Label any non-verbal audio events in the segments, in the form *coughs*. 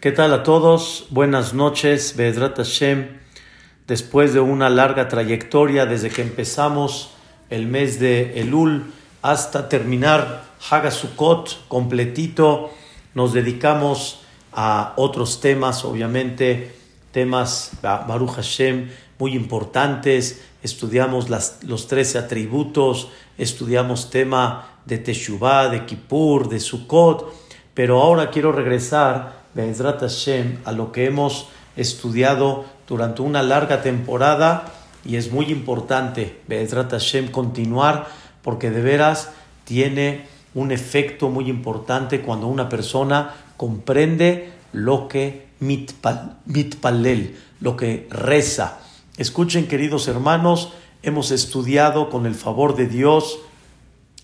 ¿Qué tal a todos? Buenas noches, Bedrat Hashem. Después de una larga trayectoria desde que empezamos el mes de Elul hasta terminar Hagasukot completito, nos dedicamos a otros temas, obviamente temas Baruch Hashem muy importantes. Estudiamos los 13 atributos, estudiamos tema de Teshuvah, de Kippur, de Sukkot, pero ahora quiero regresar Be'ezrat Hashem, a lo que hemos estudiado durante una larga temporada y es muy importante, Be'ezrat Hashem, continuar porque de veras tiene un efecto muy importante cuando una persona comprende lo que mitpalel, lo que reza. Escuchen, queridos hermanos, hemos estudiado con el favor de Dios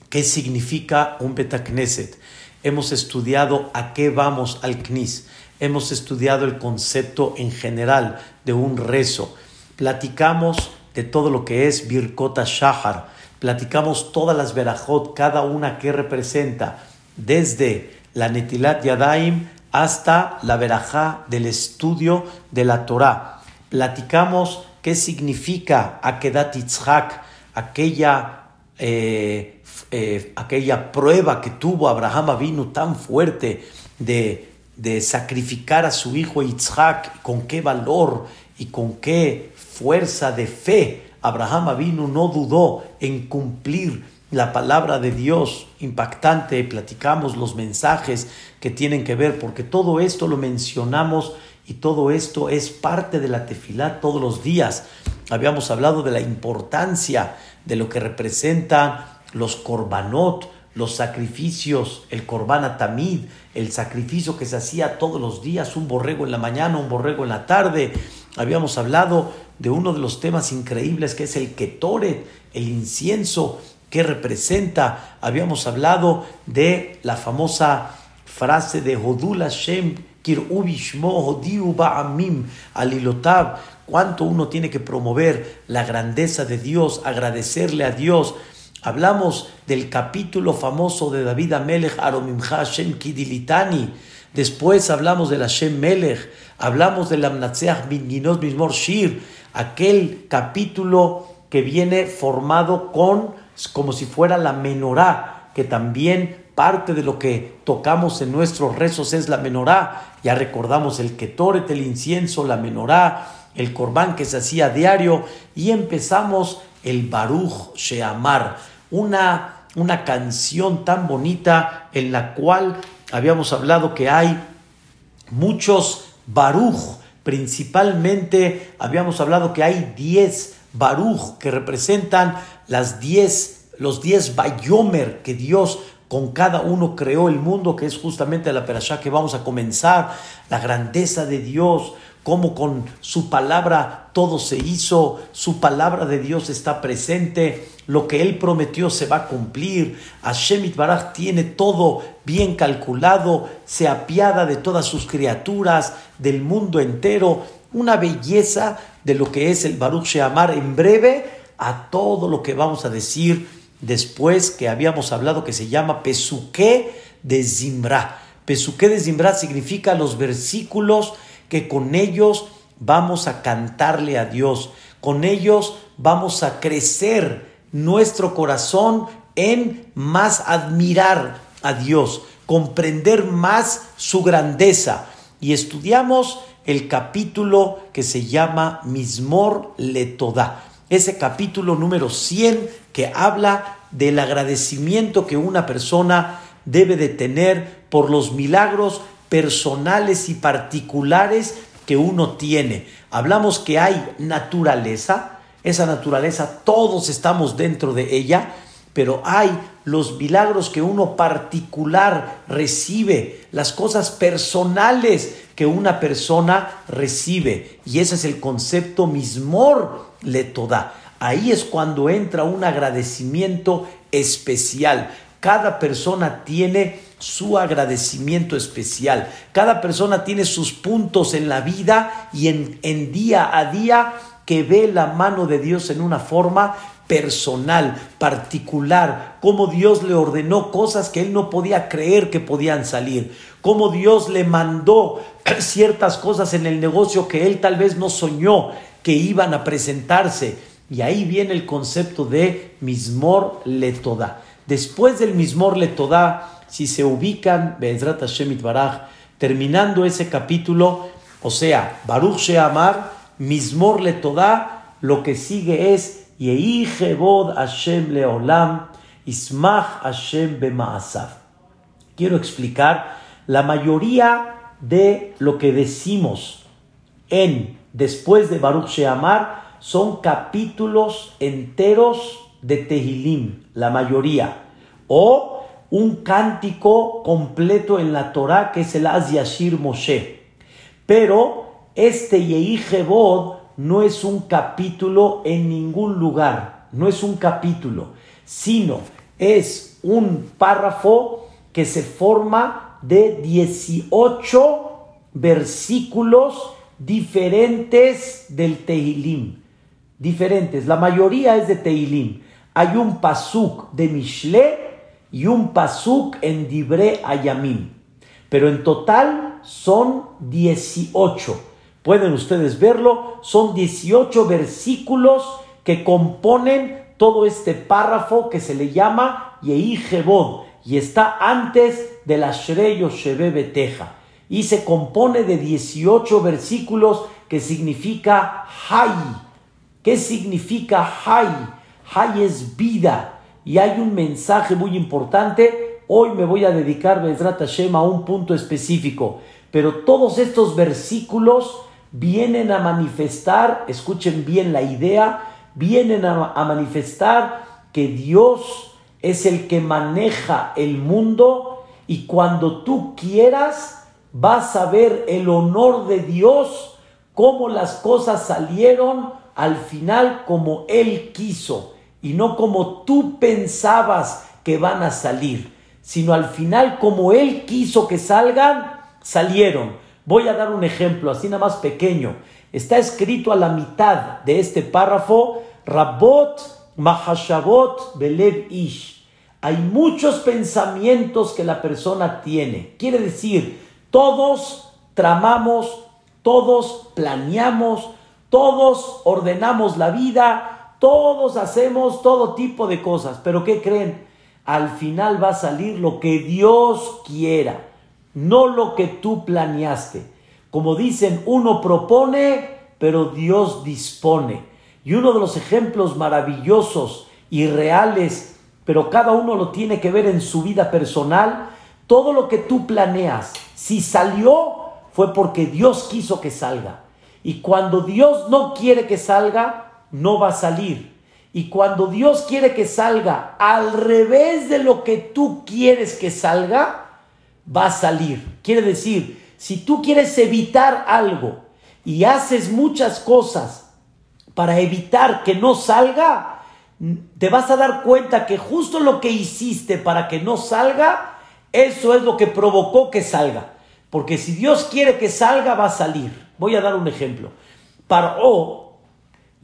qué significa un Betacneset hemos estudiado a qué vamos al CNIS, hemos estudiado el concepto en general de un rezo, platicamos de todo lo que es Birkota Shahar, platicamos todas las verajot, cada una que representa, desde la Netilat Yadaim hasta la verajá del estudio de la Torah. Platicamos qué significa Akedat Yitzhak, aquella eh, eh, aquella prueba que tuvo Abraham vino tan fuerte de, de sacrificar a su hijo Yitzhak, con qué valor y con qué fuerza de fe Abraham vino no dudó en cumplir la palabra de Dios impactante, platicamos los mensajes que tienen que ver, porque todo esto lo mencionamos y todo esto es parte de la tefilá todos los días. Habíamos hablado de la importancia de lo que representa los korbanot, los sacrificios, el korban tamid, el sacrificio que se hacía todos los días, un borrego en la mañana, un borrego en la tarde. Habíamos hablado de uno de los temas increíbles que es el ketoret, el incienso que representa. Habíamos hablado de la famosa frase de Hodul Hashem Alilotab, cuánto uno tiene que promover la grandeza de Dios, agradecerle a Dios Hablamos del capítulo famoso de David Amelech, Aromimcha Hashem Kidilitani. Después hablamos del Hashem Melech, hablamos del Amnatseach Minginos Mismor Shir, aquel capítulo que viene formado con, como si fuera la menorá, que también parte de lo que tocamos en nuestros rezos es la menorá. Ya recordamos el ketoret, el incienso, la menorá, el corbán que se hacía diario y empezamos el Baruch Sheamar una, una canción tan bonita en la cual habíamos hablado que hay muchos baruch, principalmente habíamos hablado que hay 10 baruch que representan las 10, los 10 bayomer que Dios con cada uno creó el mundo, que es justamente la perashá que vamos a comenzar, la grandeza de Dios, cómo con su palabra todo se hizo, su palabra de Dios está presente, lo que él prometió se va a cumplir, Hashem Baraj tiene todo bien calculado, se apiada de todas sus criaturas, del mundo entero, una belleza de lo que es el Baruch Sheamar en breve a todo lo que vamos a decir después que habíamos hablado que se llama Pesuque de Zimra. Pesuque de Zimra significa los versículos que con ellos vamos a cantarle a Dios, con ellos vamos a crecer nuestro corazón en más admirar a Dios, comprender más su grandeza. Y estudiamos el capítulo que se llama Mismor Letodá, ese capítulo número 100 que habla del agradecimiento que una persona debe de tener por los milagros personales y particulares que uno tiene. Hablamos que hay naturaleza, esa naturaleza todos estamos dentro de ella, pero hay los milagros que uno particular recibe, las cosas personales que una persona recibe. Y ese es el concepto mismor le toda. Ahí es cuando entra un agradecimiento especial. Cada persona tiene su agradecimiento especial. Cada persona tiene sus puntos en la vida y en, día a día que ve la mano de Dios en una forma personal, particular, cómo Dios le ordenó cosas que él no podía creer que podían salir, cómo Dios le mandó *clears throat* ciertas cosas en el negocio que él tal vez no soñó que iban a presentarse. Y ahí viene el concepto de Mismor Letoda. Después del Mismor Letoda, si se ubican, Be'ezrat Hashem Baraj, terminando ese capítulo, o sea, Baruch Sheamar, Mismor Letoda, lo que sigue es Yehi Hashem Leolam, Ismach Hashem Bemaasav. Quiero explicar la mayoría de lo que decimos en después de Baruch Sheamar son capítulos enteros de Tehilim, la mayoría, o un cántico completo en la Torah que es el Az Yashir Moshe. Pero este Yehi no es un capítulo en ningún lugar, no es un capítulo, sino es un párrafo que se forma de 18 versículos diferentes del Tehilim. Diferentes, la mayoría es de Tehilim. Hay un pasuk de Mishle y un pasuk en Dibre Ayamim. Pero en total son 18. Pueden ustedes verlo, son 18 versículos que componen todo este párrafo que se le llama Yehi y está antes de la Shrey Beteja y se compone de 18 versículos que significa Hay. ¿Qué significa Hay? Hay es vida y hay un mensaje muy importante. Hoy me voy a dedicar, Bezrat Hashem, a un punto específico. Pero todos estos versículos vienen a manifestar, escuchen bien la idea, vienen a, manifestar que Dios es el que maneja el mundo y cuando tú quieras vas a ver el honor de Dios, cómo las cosas salieron al final como Él quiso y no como tú pensabas que van a salir, sino al final como Él quiso que salgan, salieron. Voy a dar un ejemplo, así nada más pequeño. Está escrito a la mitad de este párrafo, Rabot Mahashabot Belev Ish. Hay muchos pensamientos que la persona tiene. Quiere decir, todos tramamos, todos planeamos, todos ordenamos la vida, todos hacemos todo tipo de cosas. Pero ¿qué creen? Al final va a salir lo que Dios quiera no lo que tú planeaste. Como dicen, uno propone, pero Dios dispone. Y uno de los ejemplos maravillosos y reales, pero cada uno lo tiene que ver en su vida personal, todo lo que tú planeas, si salió, fue porque Dios quiso que salga. Y cuando Dios no quiere que salga, no va a salir. Y cuando Dios quiere que salga al revés de lo que tú quieres que salga, va a salir. Quiere decir, si tú quieres evitar algo y haces muchas cosas para evitar que no salga, te vas a dar cuenta que justo lo que hiciste para que no salga, eso es lo que provocó que salga. Porque si Dios quiere que salga, va a salir. Voy a dar un ejemplo. Paró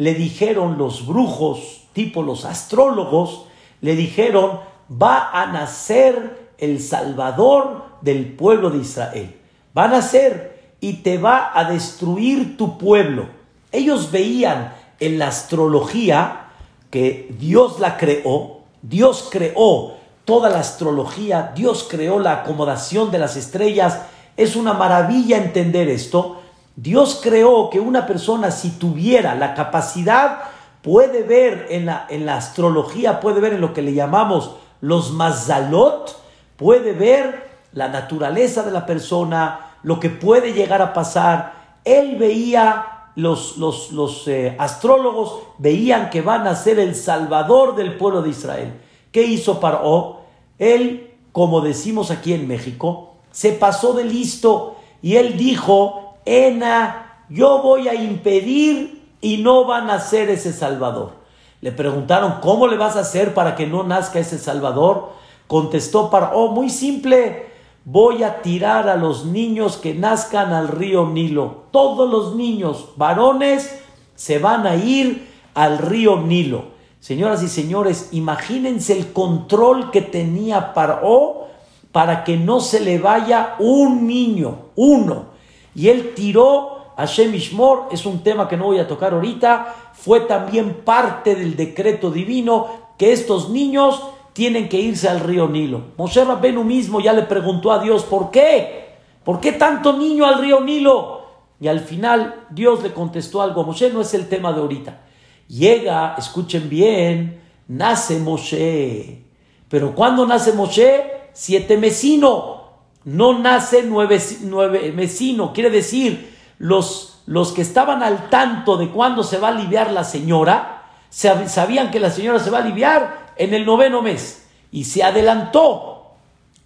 le dijeron los brujos, tipo los astrólogos, le dijeron, va a nacer el Salvador del pueblo de Israel. Van a ser y te va a destruir tu pueblo. Ellos veían en la astrología que Dios la creó, Dios creó toda la astrología, Dios creó la acomodación de las estrellas. Es una maravilla entender esto. Dios creó que una persona si tuviera la capacidad puede ver en la, en la astrología, puede ver en lo que le llamamos los mazalot, puede ver la naturaleza de la persona, lo que puede llegar a pasar. Él veía, los, los, eh, astrólogos veían que van a ser el salvador del pueblo de Israel. ¿Qué hizo Paró? Él, como decimos aquí en México, se pasó de listo y él dijo, Ena, yo voy a impedir y no van a ser ese salvador. Le preguntaron, ¿cómo le vas a hacer para que no nazca ese salvador? Contestó Paró, muy simple, voy a tirar a los niños que nazcan al río Nilo. Todos los niños, varones, se van a ir al río Nilo. Señoras y señores, imagínense el control que tenía Paró para que no se le vaya un niño, uno. Y él tiró a Shemishmor, es un tema que no voy a tocar ahorita, fue también parte del decreto divino que estos niños tienen que irse al río Nilo. Moshe Rabbenu mismo ya le preguntó a Dios, ¿por qué? ¿Por qué tanto niño al río Nilo? Y al final Dios le contestó algo. Moshe no es el tema de ahorita. Llega, escuchen bien, nace Moshe. Pero cuando nace Moshe? Siete mesino. No nace nueve, nueve mesino. Quiere decir, los, los que estaban al tanto de cuándo se va a aliviar la señora, sabían que la señora se va a aliviar en el noveno mes y se adelantó.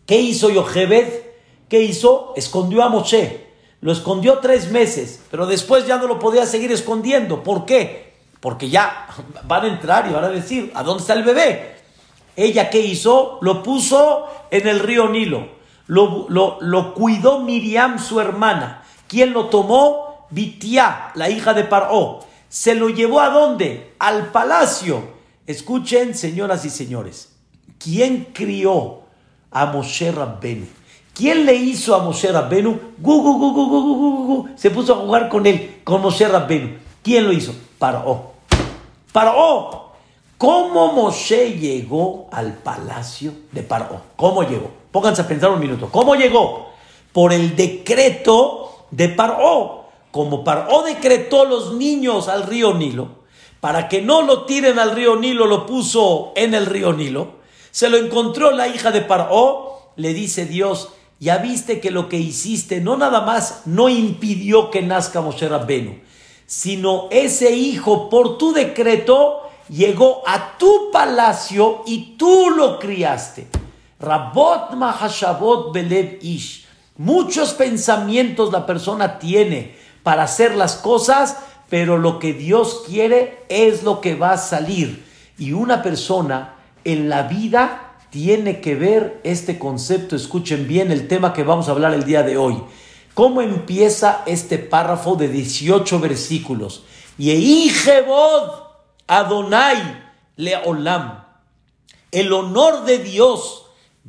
¿Qué hizo Yochebed? ¿Qué hizo? Escondió a Moshe. Lo escondió tres meses, pero después ya no lo podía seguir escondiendo. ¿Por qué? Porque ya *laughs* van a entrar y van a decir, ¿a dónde está el bebé? Ella qué hizo? Lo puso en el río Nilo. Lo, lo, cuidó Miriam, su hermana. ¿Quién lo tomó? Bitiá, la hija de Paró. ¿Se lo llevó a dónde? Al palacio Escuchen, señoras y señores, ¿quién crió a Moshe Rabbenu? ¿Quién le hizo a Moshe Rabbenu? Gu, gu, gu, Se puso a jugar con él, con Moshe Rabbenu. ¿Quién lo hizo? Paró. Paró. ¿Cómo Moshe llegó al palacio de Paró? ¿Cómo llegó? Pónganse a pensar un minuto. ¿Cómo llegó? Por el decreto de Paró. Como Paró decretó los niños al río Nilo, para que no lo tiren al río Nilo, lo puso en el río Nilo. Se lo encontró la hija de Paró, le dice Dios, ya viste que lo que hiciste no nada más no impidió que nazca Moshe Rabbenu, sino ese hijo por tu decreto llegó a tu palacio y tú lo criaste. Rabot mahashabot belev ish. Muchos pensamientos la persona tiene para hacer las cosas, pero lo que Dios quiere es lo que va a salir. Y una persona en la vida tiene que ver este concepto. Escuchen bien el tema que vamos a hablar el día de hoy. ¿Cómo empieza este párrafo de 18 versículos? Yehijebod Adonai Leolam. El honor de Dios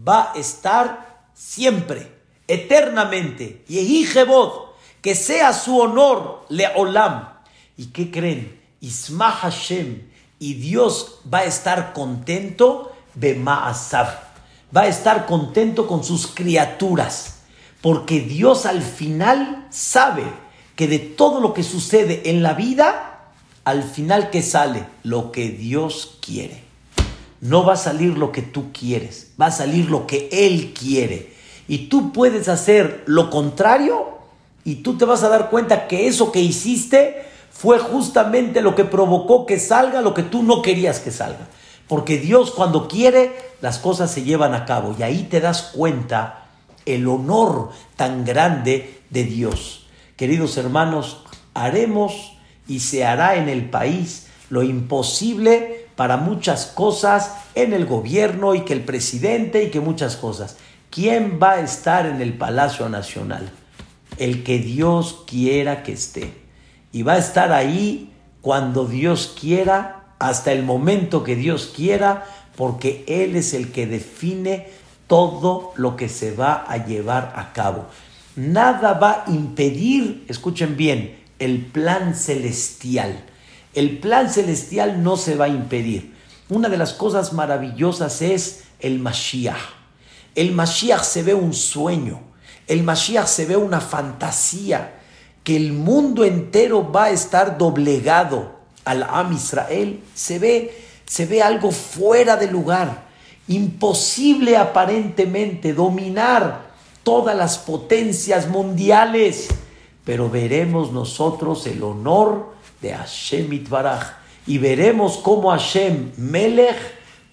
va a estar siempre, eternamente. Yehijebod, que sea su honor Leolam ¿Y qué creen? Isma Hashem y Dios va a estar contento de Va a estar contento con sus criaturas. Porque Dios al final sabe que de todo lo que sucede en la vida, al final que sale lo que Dios quiere. No va a salir lo que tú quieres, va a salir lo que Él quiere. Y tú puedes hacer lo contrario y tú te vas a dar cuenta que eso que hiciste fue justamente lo que provocó que salga lo que tú no querías que salga. Porque Dios cuando quiere, las cosas se llevan a cabo. Y ahí te das cuenta el honor tan grande de Dios. Queridos hermanos, haremos y se hará en el país lo imposible para muchas cosas en el gobierno y que el presidente y que muchas cosas. ¿Quién va a estar en el Palacio Nacional? El que Dios quiera que esté y va a estar ahí cuando Dios quiera, hasta el momento que Dios quiera, porque Él es el que define todo lo que se va a llevar a cabo. Nada va a impedir, escuchen bien, el plan celestial. El plan celestial no se va a impedir. Una de las cosas maravillosas es el Mashiach. El Mashiach se ve un sueño, el Mashiach se ve una fantasía, que el mundo entero va a estar doblegado al Am Israel, se ve, se ve algo fuera de lugar, imposible aparentemente dominar todas las potencias mundiales, pero veremos nosotros el honor de Hashem Itbaraj y veremos cómo Hashem Melech,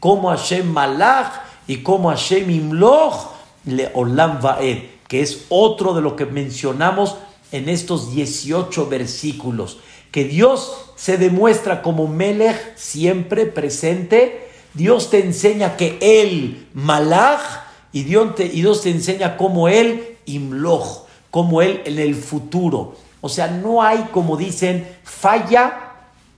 cómo Hashem Malach y cómo Hashem Imloch le Olam Vaed, que es otro de lo que mencionamos en estos 18 versículos, que Dios se demuestra como Melech siempre presente, Dios te enseña que Él, Malach, y Dios te, y Dios te enseña como Él, Imloch, como Él en el futuro. O sea, no hay, como dicen, falla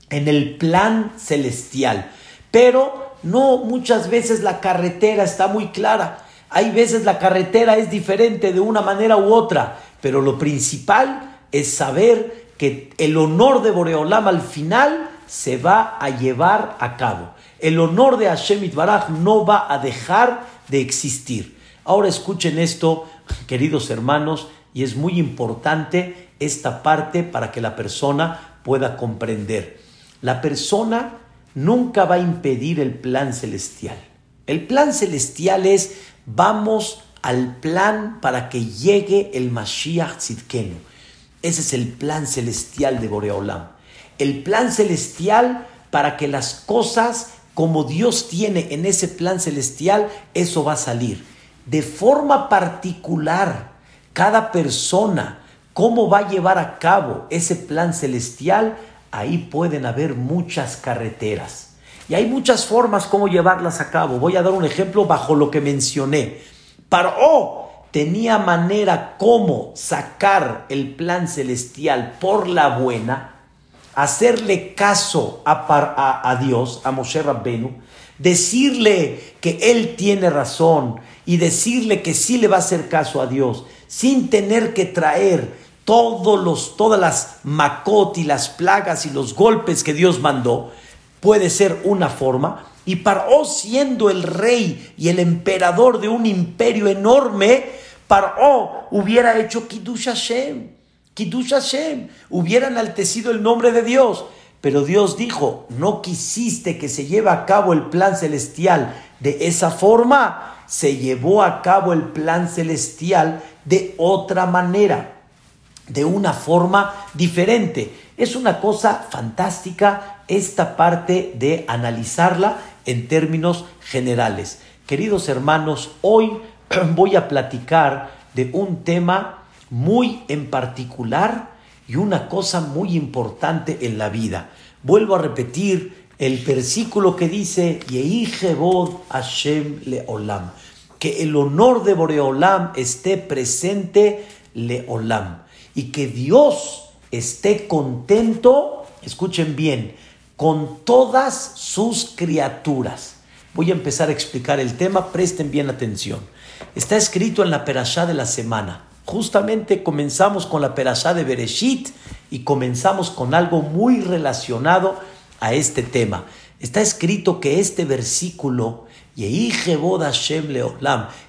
en el plan celestial. Pero no muchas veces la carretera está muy clara. Hay veces la carretera es diferente de una manera u otra, pero lo principal es saber que el honor de Boreolam al final se va a llevar a cabo. El honor de Hashem Itbaraj no va a dejar de existir. Ahora escuchen esto, queridos hermanos, y es muy importante esta parte para que la persona pueda comprender. La persona nunca va a impedir el plan celestial. El plan celestial es vamos al plan para que llegue el Mashiach Tzidkenu. Ese es el plan celestial de Boreolam. El plan celestial para que las cosas como Dios tiene en ese plan celestial, eso va a salir. De forma particular, cada persona, cómo va a llevar a cabo ese plan celestial, ahí pueden haber muchas carreteras. Y hay muchas formas cómo llevarlas a cabo. Voy a dar un ejemplo bajo lo que mencioné. Paró tenía manera cómo sacar el plan celestial por la buena, hacerle caso a, a, Dios, a Moshe Rabbenu, decirle que él tiene razón y decirle que sí le va a hacer caso a Dios, sin tener que traer todos los, todas las macot y las plagas y los golpes que Dios mandó, puede ser una forma. Y Paró siendo el rey y el emperador de un imperio enorme, Paró hubiera hecho Kiddush Hashem. Kiddush Hashem. Hubiera enaltecido el nombre de Dios. Pero Dios dijo, no quisiste que se lleve a cabo el plan celestial de esa forma. Se llevó a cabo el plan celestial de otra manera de una forma diferente. Es una cosa fantástica esta parte de analizarla en términos generales. Queridos hermanos, hoy *clears throat* voy a platicar de un tema muy en particular y una cosa muy importante en la vida. Vuelvo a repetir el versículo que dice Hashem Leolam, que el honor de Boreolam esté presente Leolam y que Dios esté contento, escuchen bien, con todas sus criaturas. Voy a empezar a explicar el tema, presten bien atención. Está escrito en la perashá de la semana. Justamente comenzamos con la perashá de Bereshit y comenzamos con algo muy relacionado a este tema. Está escrito que este versículo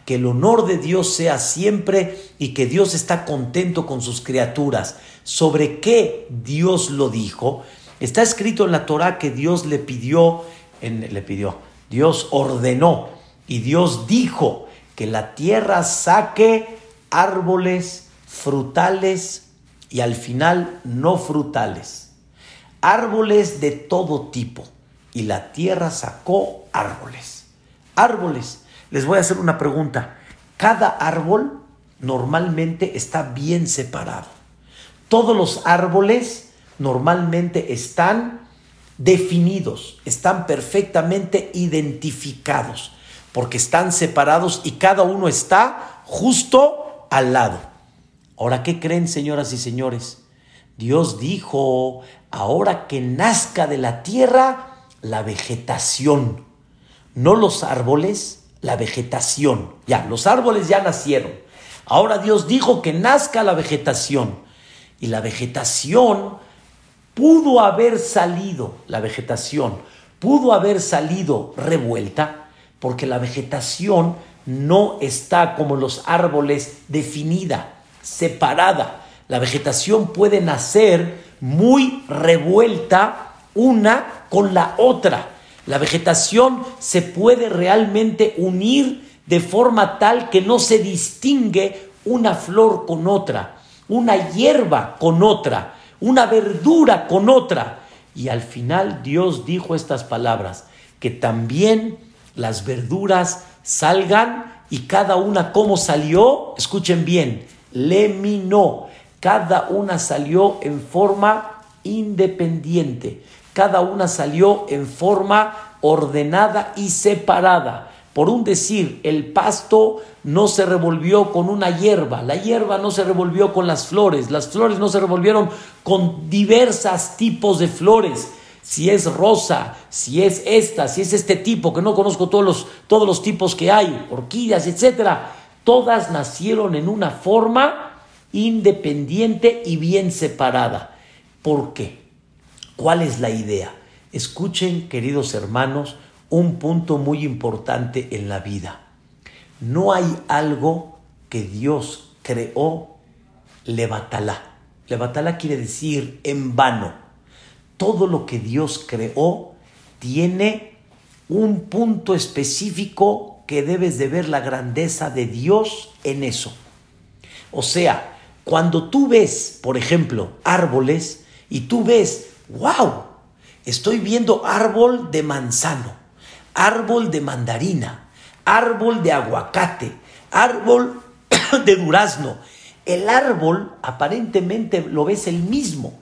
que el honor de Dios sea siempre y que Dios está contento con sus criaturas. ¿Sobre qué Dios lo dijo? Está escrito en la Torah que Dios le pidió, le pidió, Dios ordenó y Dios dijo que la tierra saque árboles frutales y al final no frutales. Árboles de todo tipo. Y la tierra sacó árboles árboles. Les voy a hacer una pregunta. Cada árbol normalmente está bien separado. Todos los árboles normalmente están definidos, están perfectamente identificados, porque están separados y cada uno está justo al lado. Ahora, ¿qué creen, señoras y señores? Dios dijo, ahora que nazca de la tierra la vegetación no los árboles, la vegetación. Ya, los árboles ya nacieron. Ahora Dios dijo que nazca la vegetación. Y la vegetación pudo haber salido, la vegetación pudo haber salido revuelta, porque la vegetación no está como los árboles definida, separada. La vegetación puede nacer muy revuelta una con la otra. La vegetación se puede realmente unir de forma tal que no se distingue una flor con otra, una hierba con otra, una verdura con otra. Y al final Dios dijo estas palabras, que también las verduras salgan y cada una como salió, escuchen bien, leminó, cada una salió en forma independiente cada una salió en forma ordenada y separada. Por un decir, el pasto no se revolvió con una hierba, la hierba no se revolvió con las flores, las flores no se revolvieron con diversos tipos de flores, si es rosa, si es esta, si es este tipo, que no conozco todos los, todos los tipos que hay, orquídeas, etcétera, todas nacieron en una forma independiente y bien separada. ¿Por qué? ¿Cuál es la idea? Escuchen, queridos hermanos, un punto muy importante en la vida. No hay algo que Dios creó levatalá. Levatalá quiere decir en vano. Todo lo que Dios creó tiene un punto específico que debes de ver la grandeza de Dios en eso. O sea, cuando tú ves, por ejemplo, árboles y tú ves, wow, estoy viendo árbol de manzano, árbol de mandarina, árbol de aguacate, árbol *coughs* de durazno. El árbol aparentemente lo ves el mismo,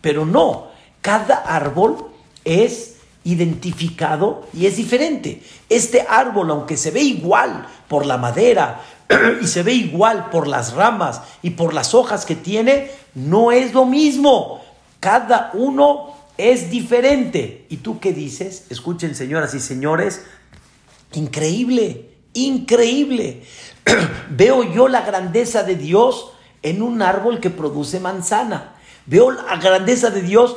pero no, cada árbol es identificado y es diferente. Este árbol, aunque se ve igual por la madera *coughs* y se ve igual por las ramas y por las hojas que tiene, no es lo mismo. Cada uno es diferente. ¿Y tú qué dices? Escuchen, señoras y señores, increíble, increíble. *clears throat* Veo yo la grandeza de Dios en un árbol que produce manzana. Veo la grandeza de Dios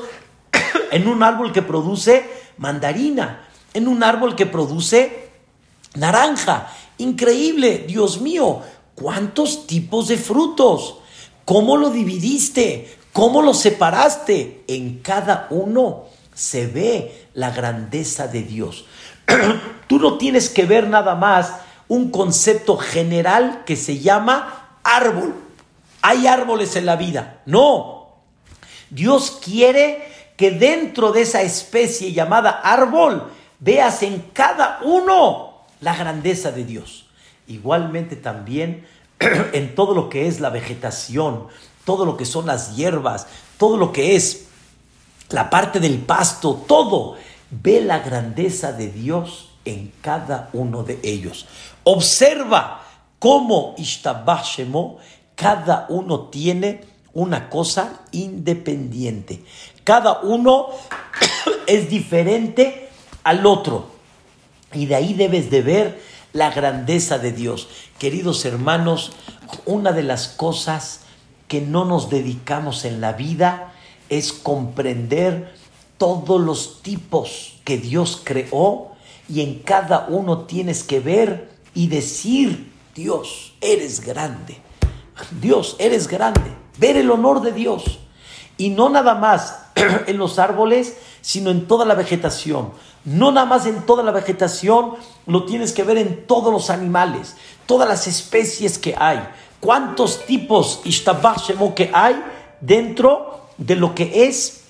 *clears throat* en un árbol que produce mandarina, en un árbol que produce naranja. Increíble, Dios mío, ¿cuántos tipos de frutos? ¿Cómo lo dividiste? ¿Cómo lo separaste? En cada uno se ve la grandeza de Dios. *clears throat* Tú no tienes que ver nada más un concepto general que se llama árbol. Hay árboles en la vida. No. Dios quiere que dentro de esa especie llamada árbol veas en cada uno la grandeza de Dios. Igualmente también *clears throat* en todo lo que es la vegetación, todo lo que son las hierbas, todo lo que es la parte del pasto, todo, ve la grandeza de Dios en cada uno de ellos. Observa cómo Ishtabashemo, cada uno tiene una cosa independiente. Cada uno *coughs* es diferente al otro. Y de ahí debes de ver la grandeza de Dios. Queridos hermanos, una de las cosas que no nos dedicamos en la vida es comprender todos los tipos que Dios creó y en cada uno tienes que ver y decir, Dios, eres grande. Dios, eres grande. Ver el honor de Dios. Y no nada más *clears throat* en los árboles, sino en toda la vegetación. No nada más en toda la vegetación, lo tienes que ver en todos los animales, todas las especies que hay. ¿Cuántos tipos que hay dentro de lo que es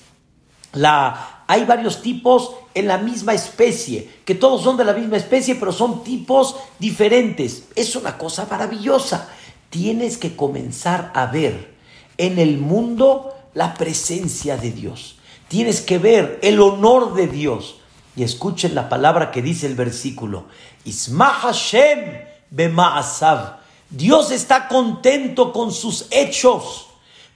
la... Hay varios tipos en la misma especie, que todos son de la misma especie, pero son tipos diferentes. Es una cosa maravillosa. Tienes que comenzar a ver en el mundo la presencia de Dios. Tienes que ver el honor de Dios. Y escuchen la palabra que dice el versículo. Isma Hashem bema'asav. Dios está contento con sus hechos,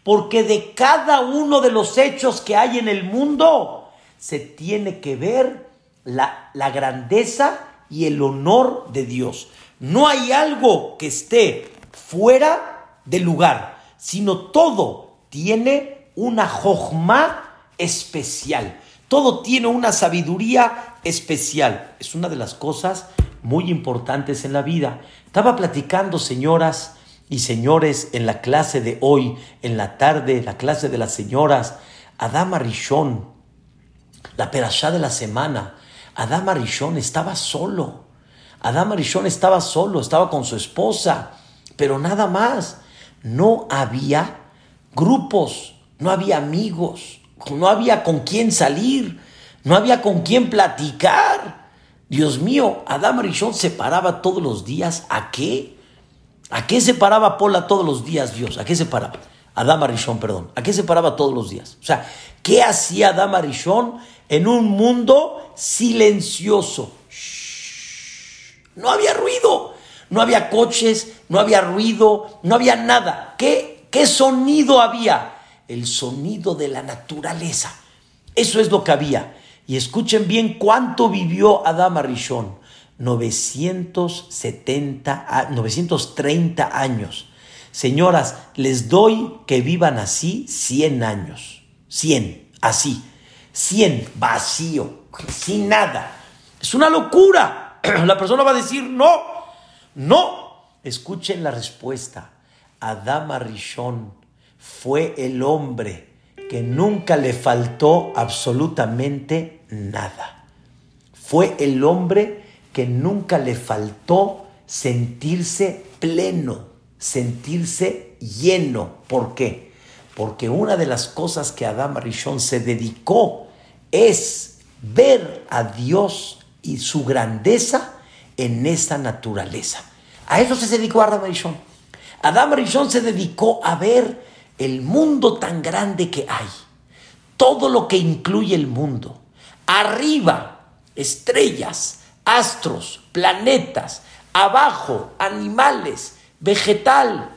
porque de cada uno de los hechos que hay en el mundo se tiene que ver la, la grandeza y el honor de Dios. No hay algo que esté fuera del lugar, sino todo tiene una jojma especial. Todo tiene una sabiduría especial. Es una de las cosas muy importantes en la vida. Estaba platicando, señoras y señores, en la clase de hoy, en la tarde, la clase de las señoras, Adama Rishon, la perashá de la semana. Adama Rishon estaba solo. Adama Rishon estaba solo, estaba con su esposa, pero nada más. No había grupos no había amigos, no había con quién salir, no había con quién platicar. Dios mío, Adam Rishon se paraba todos los días. ¿A qué? ¿A qué se paraba Pola todos los días, Dios? ¿A qué se paraba? Adam Rishon, perdón. ¿A qué se paraba todos los días? O sea, ¿qué hacía Adam Rishon en un mundo silencioso? No había ruido, no había coches, no había ruido, no había nada. ¿Qué, qué sonido había? El sonido de la naturaleza. Eso es lo que había. Y escuchen bien cuánto vivió Adama Rishon. 970, 930 años. Señoras, les doy que vivan así 100 años. 100, así. 100, vacío, sin nada. Es una locura. *clears throat* La persona va a decir, no, no. Escuchen la respuesta. Adama Rishon fue el hombre que nunca le faltó absolutamente nada. Fue el hombre que nunca le faltó sentirse pleno, sentirse lleno. ¿Por qué? Porque una de las cosas que Adam Rishon se dedicó es ver a Dios y su grandeza en esa naturaleza. A eso se dedicó Adam Rishon. Adam Rishon se dedicó a ver el mundo tan grande que hay, todo lo que incluye el mundo, arriba, estrellas, astros, planetas, abajo, animales, vegetal,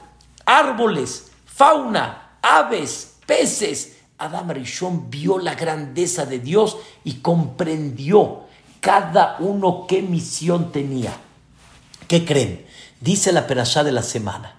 árboles, fauna, aves, peces. Adam Rishon vio la grandeza de Dios y comprendió cada uno qué misión tenía. ¿Qué creen? Dice la perashá de la semana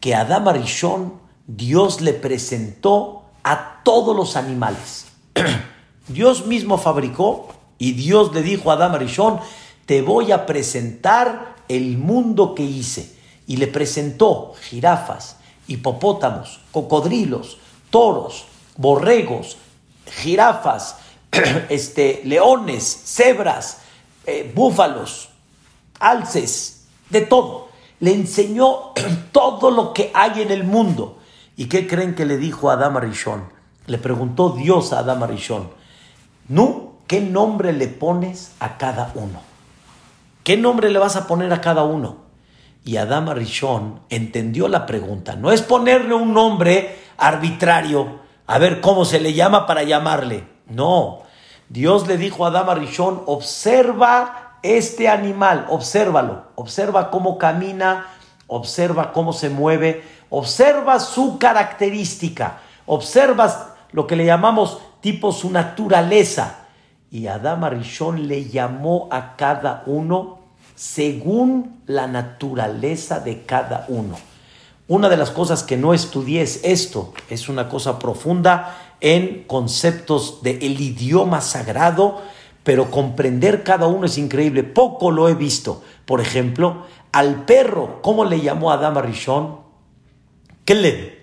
que Adam Rishon Dios le presentó a todos los animales. *clears throat* Dios mismo fabricó y Dios le dijo a Adam Rishon, te voy a presentar el mundo que hice. Y le presentó jirafas, hipopótamos, cocodrilos, toros, borregos, jirafas, *clears throat* este, leones, cebras, eh, búfalos, alces, de todo. Le enseñó *clears throat* todo lo que hay en el mundo. ¿Y qué creen que le dijo a Adam? Le preguntó Dios a Adam Rishon, ¿no? ¿Qué nombre le pones a cada uno? ¿Qué nombre le vas a poner a cada uno? Y Adam Rishon entendió la pregunta. No es ponerle un nombre arbitrario, a ver cómo se le llama para llamarle. No. Dios le dijo a Adam Rishon, observa este animal, obsérvalo, observa cómo camina, observa cómo se mueve, observa su característica, observas lo que le llamamos tipo su naturaleza. Y Adam Arishon le llamó a cada uno según la naturaleza de cada uno. Una de las cosas que no estudié es esto, es una cosa profunda en conceptos del el idioma sagrado, pero comprender cada uno es increíble. Poco lo he visto. Por ejemplo, al perro, ¿cómo le llamó Adam Arishon? Keleb.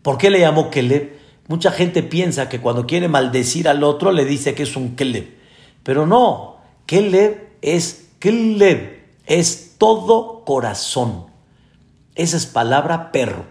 ¿Por qué le llamó Keleb? Mucha gente piensa que cuando quiere maldecir al otro le dice que es un Keleb. Pero no, Keleb es Keleb, es todo corazón. Esa es palabra perro.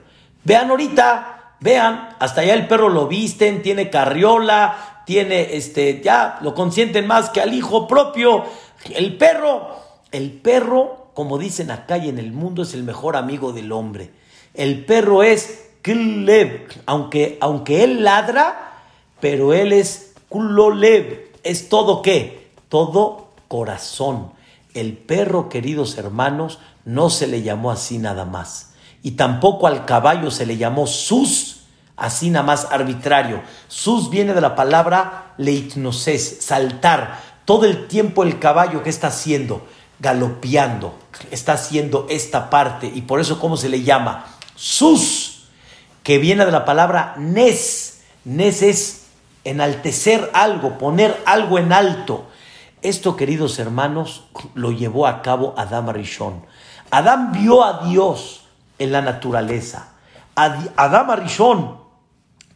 Vean ahorita, vean, hasta allá el perro lo visten, tiene carriola, tiene este, ya lo consienten más que al hijo propio. El perro, el perro, como dicen acá y en el mundo, es el mejor amigo del hombre. El perro es Klev, aunque, aunque él ladra, pero él es Kulolev. ¿Es todo qué? Todo corazón. El perro, queridos hermanos, no se le llamó así nada más. Y tampoco al caballo se le llamó sus, así nada más arbitrario. Sus viene de la palabra leitnoses, saltar. Todo el tiempo el caballo que está haciendo, galopeando, está haciendo esta parte. Y por eso, ¿cómo se le llama? sus, que viene de la palabra nes. Nes es enaltecer algo, poner algo en alto. Esto, queridos hermanos, lo llevó a cabo Adán Rishon. Adán vio a Dios en la naturaleza. Adán Rishon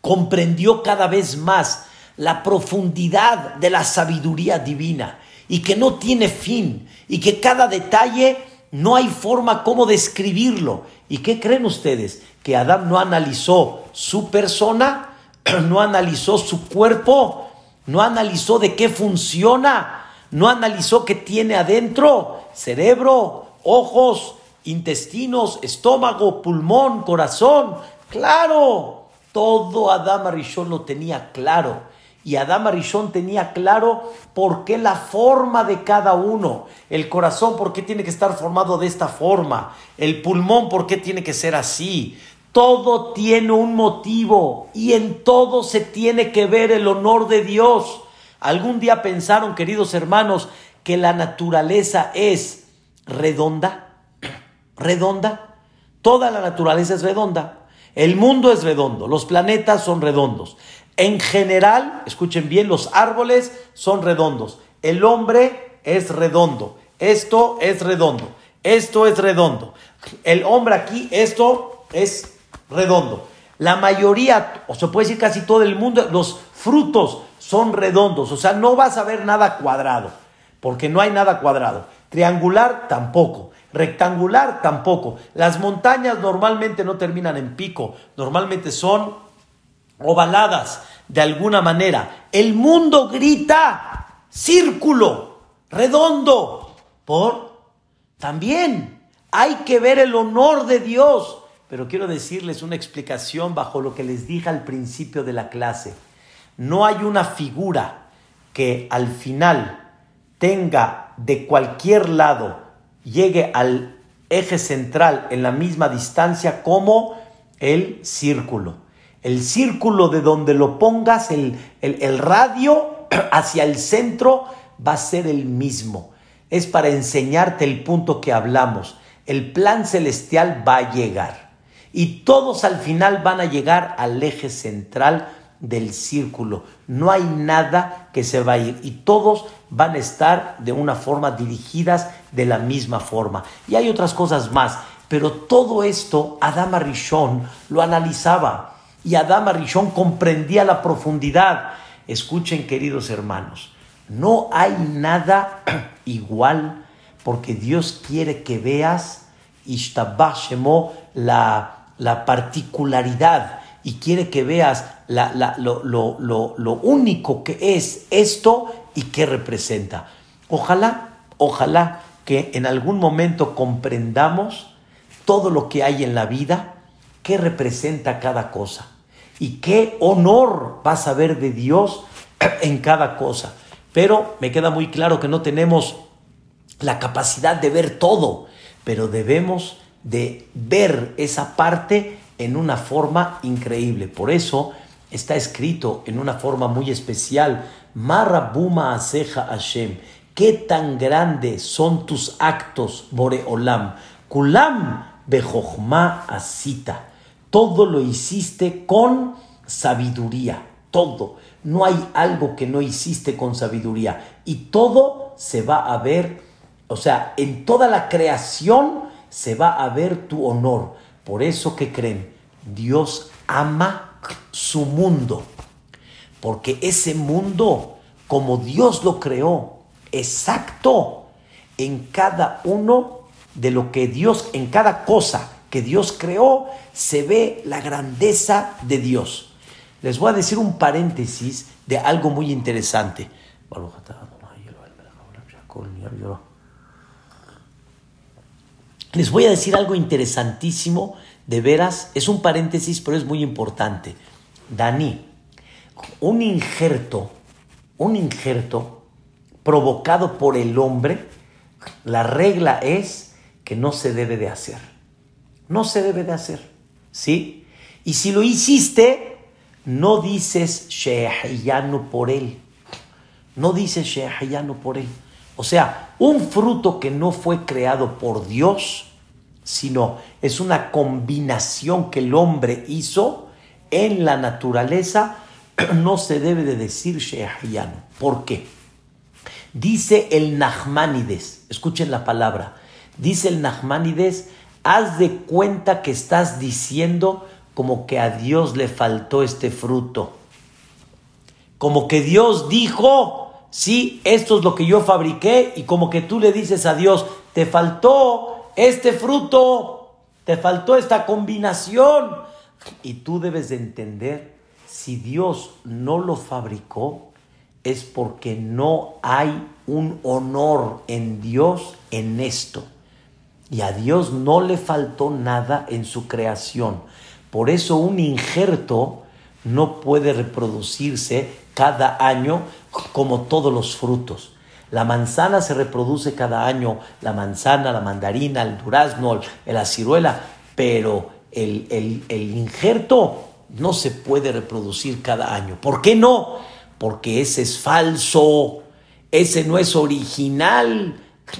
comprendió cada vez más la profundidad de la sabiduría divina y que no tiene fin y que cada detalle no hay forma como describirlo. ¿Y qué creen ustedes? ¿Que Adán no analizó su persona? *clears throat* ¿No analizó su cuerpo? ¿No analizó de qué funciona? ¿No analizó qué tiene adentro? Cerebro, ojos, intestinos, estómago, pulmón, corazón. Claro, todo Adán Arishon lo tenía claro. Y Adán Arishon tenía claro por qué la forma de cada uno. El corazón, por qué tiene que estar formado de esta forma. El pulmón, por qué tiene que ser así. Todo tiene un motivo y en todo se tiene que ver el honor de Dios. ¿Algún día pensaron, queridos hermanos, que la naturaleza es redonda? ¿Redonda? Toda la naturaleza es redonda. El mundo es redondo, los planetas son redondos. En general, escuchen bien, los árboles son redondos. El hombre es redondo. Esto es redondo. Esto es redondo. El hombre aquí, esto es redondo. La mayoría, o se puede decir casi todo el mundo, los frutos son redondos. O sea, no vas a ver nada cuadrado, porque no hay nada cuadrado. Triangular tampoco. Rectangular tampoco. Las montañas normalmente no terminan en pico, normalmente son ovaladas de alguna manera. El mundo grita círculo, redondo, por también hay que ver el honor de Dios. Pero quiero decirles una explicación bajo lo que les dije al principio de la clase. No hay una figura que al final tenga de cualquier lado, llegue al eje central en la misma distancia como el círculo. El círculo de donde lo pongas, el, el radio *clears throat* hacia el centro va a ser el mismo. Es para enseñarte el punto que hablamos. El plan celestial va a llegar y todos al final van a llegar al eje central del círculo. No hay nada que se va a ir y todos van a estar de una forma dirigidas de la misma forma. Y hay otras cosas más, pero todo esto Adama Rishon lo analizaba y Adama Rishon comprendía la profundidad. Escuchen, queridos hermanos, no hay nada *clears throat* igual porque Dios quiere que veas la la particularidad y quiere que veas lo, único que es esto y qué representa. Ojalá, ojalá que en algún momento comprendamos todo lo que hay en la vida, qué representa cada cosa y qué honor vas a ver de Dios *clears throat* en cada cosa. Pero me queda muy claro que no tenemos la capacidad de ver todo, pero debemos de ver esa parte en una forma increíble. Por eso está escrito en una forma muy especial, Marabuma Aseja Hashem, qué tan grandes son tus actos, Boreolam. Kulam Bejochma Asita. Todo lo hiciste con sabiduría, todo. No hay algo que no hiciste con sabiduría. Y todo se va a ver, o sea, en toda la creación se va a ver tu honor. Por eso que creen, Dios ama su mundo, porque ese mundo, como Dios lo creó, exacto, en cada uno de lo que Dios, en cada cosa que Dios creó, se ve la grandeza de Dios. Les voy a decir un paréntesis de algo muy interesante. Les voy a decir algo interesantísimo, de veras, es un paréntesis, pero es muy importante. Dani, un injerto, un injerto provocado por el hombre, la regla es que no se debe de hacer. No se debe de hacer, ¿sí? Y si lo hiciste, no dices Shehayanu por él. No dices Shehayanu por él. O sea, un fruto que no fue creado por Dios, sino es una combinación que el hombre hizo en la naturaleza, *clears throat* no se debe de decir Shehayano. ¿Por qué? Dice el Nachmanides, escuchen la palabra, dice el Nachmanides, haz de cuenta que estás diciendo como que a Dios le faltó este fruto. Como que Dios dijo, sí, esto es lo que yo fabriqué y como que tú le dices a Dios, te faltó este fruto, te faltó esta combinación. Y tú debes de entender, si Dios no lo fabricó, es porque no hay un honor en Dios en esto. Y a Dios no le faltó nada en su creación. Por eso un injerto no puede reproducirse cada año como todos los frutos. La manzana se reproduce cada año, la manzana, la mandarina, el durazno, la ciruela, pero el, el, el injerto no se puede reproducir cada año. ¿Por qué no? Porque ese es falso, ese no es original,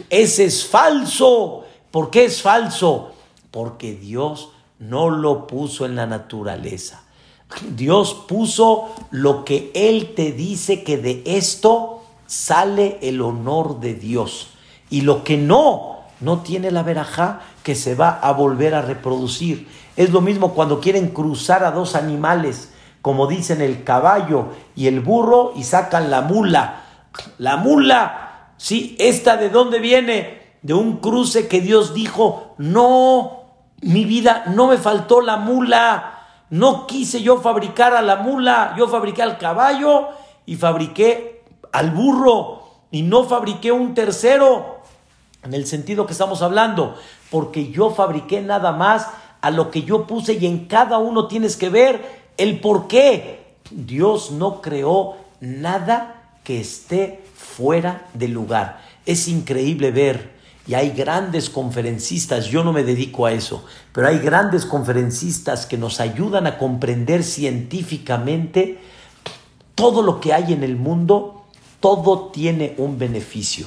ese es falso. ¿Por qué es falso? Porque Dios no lo puso en la naturaleza. Dios puso lo que Él te dice que de esto sale el honor de Dios. Y lo que no, no tiene la verajá que se va a volver a reproducir. Es lo mismo cuando quieren cruzar a dos animales, como dicen el caballo y el burro, y sacan la mula. La mula, sí, esta de dónde viene? De un cruce que Dios dijo, no, mi vida, no me faltó la mula. No quise yo fabricar a la mula, yo fabriqué al caballo y fabriqué al burro y no fabriqué un tercero en el sentido que estamos hablando, porque yo fabriqué nada más a lo que yo puse y en cada uno tienes que ver el por qué. Dios no creó nada que esté fuera de lugar. Es increíble ver, y hay grandes conferencistas, yo no me dedico a eso, pero hay grandes conferencistas que nos ayudan a comprender científicamente todo lo que hay en el mundo, todo tiene un beneficio.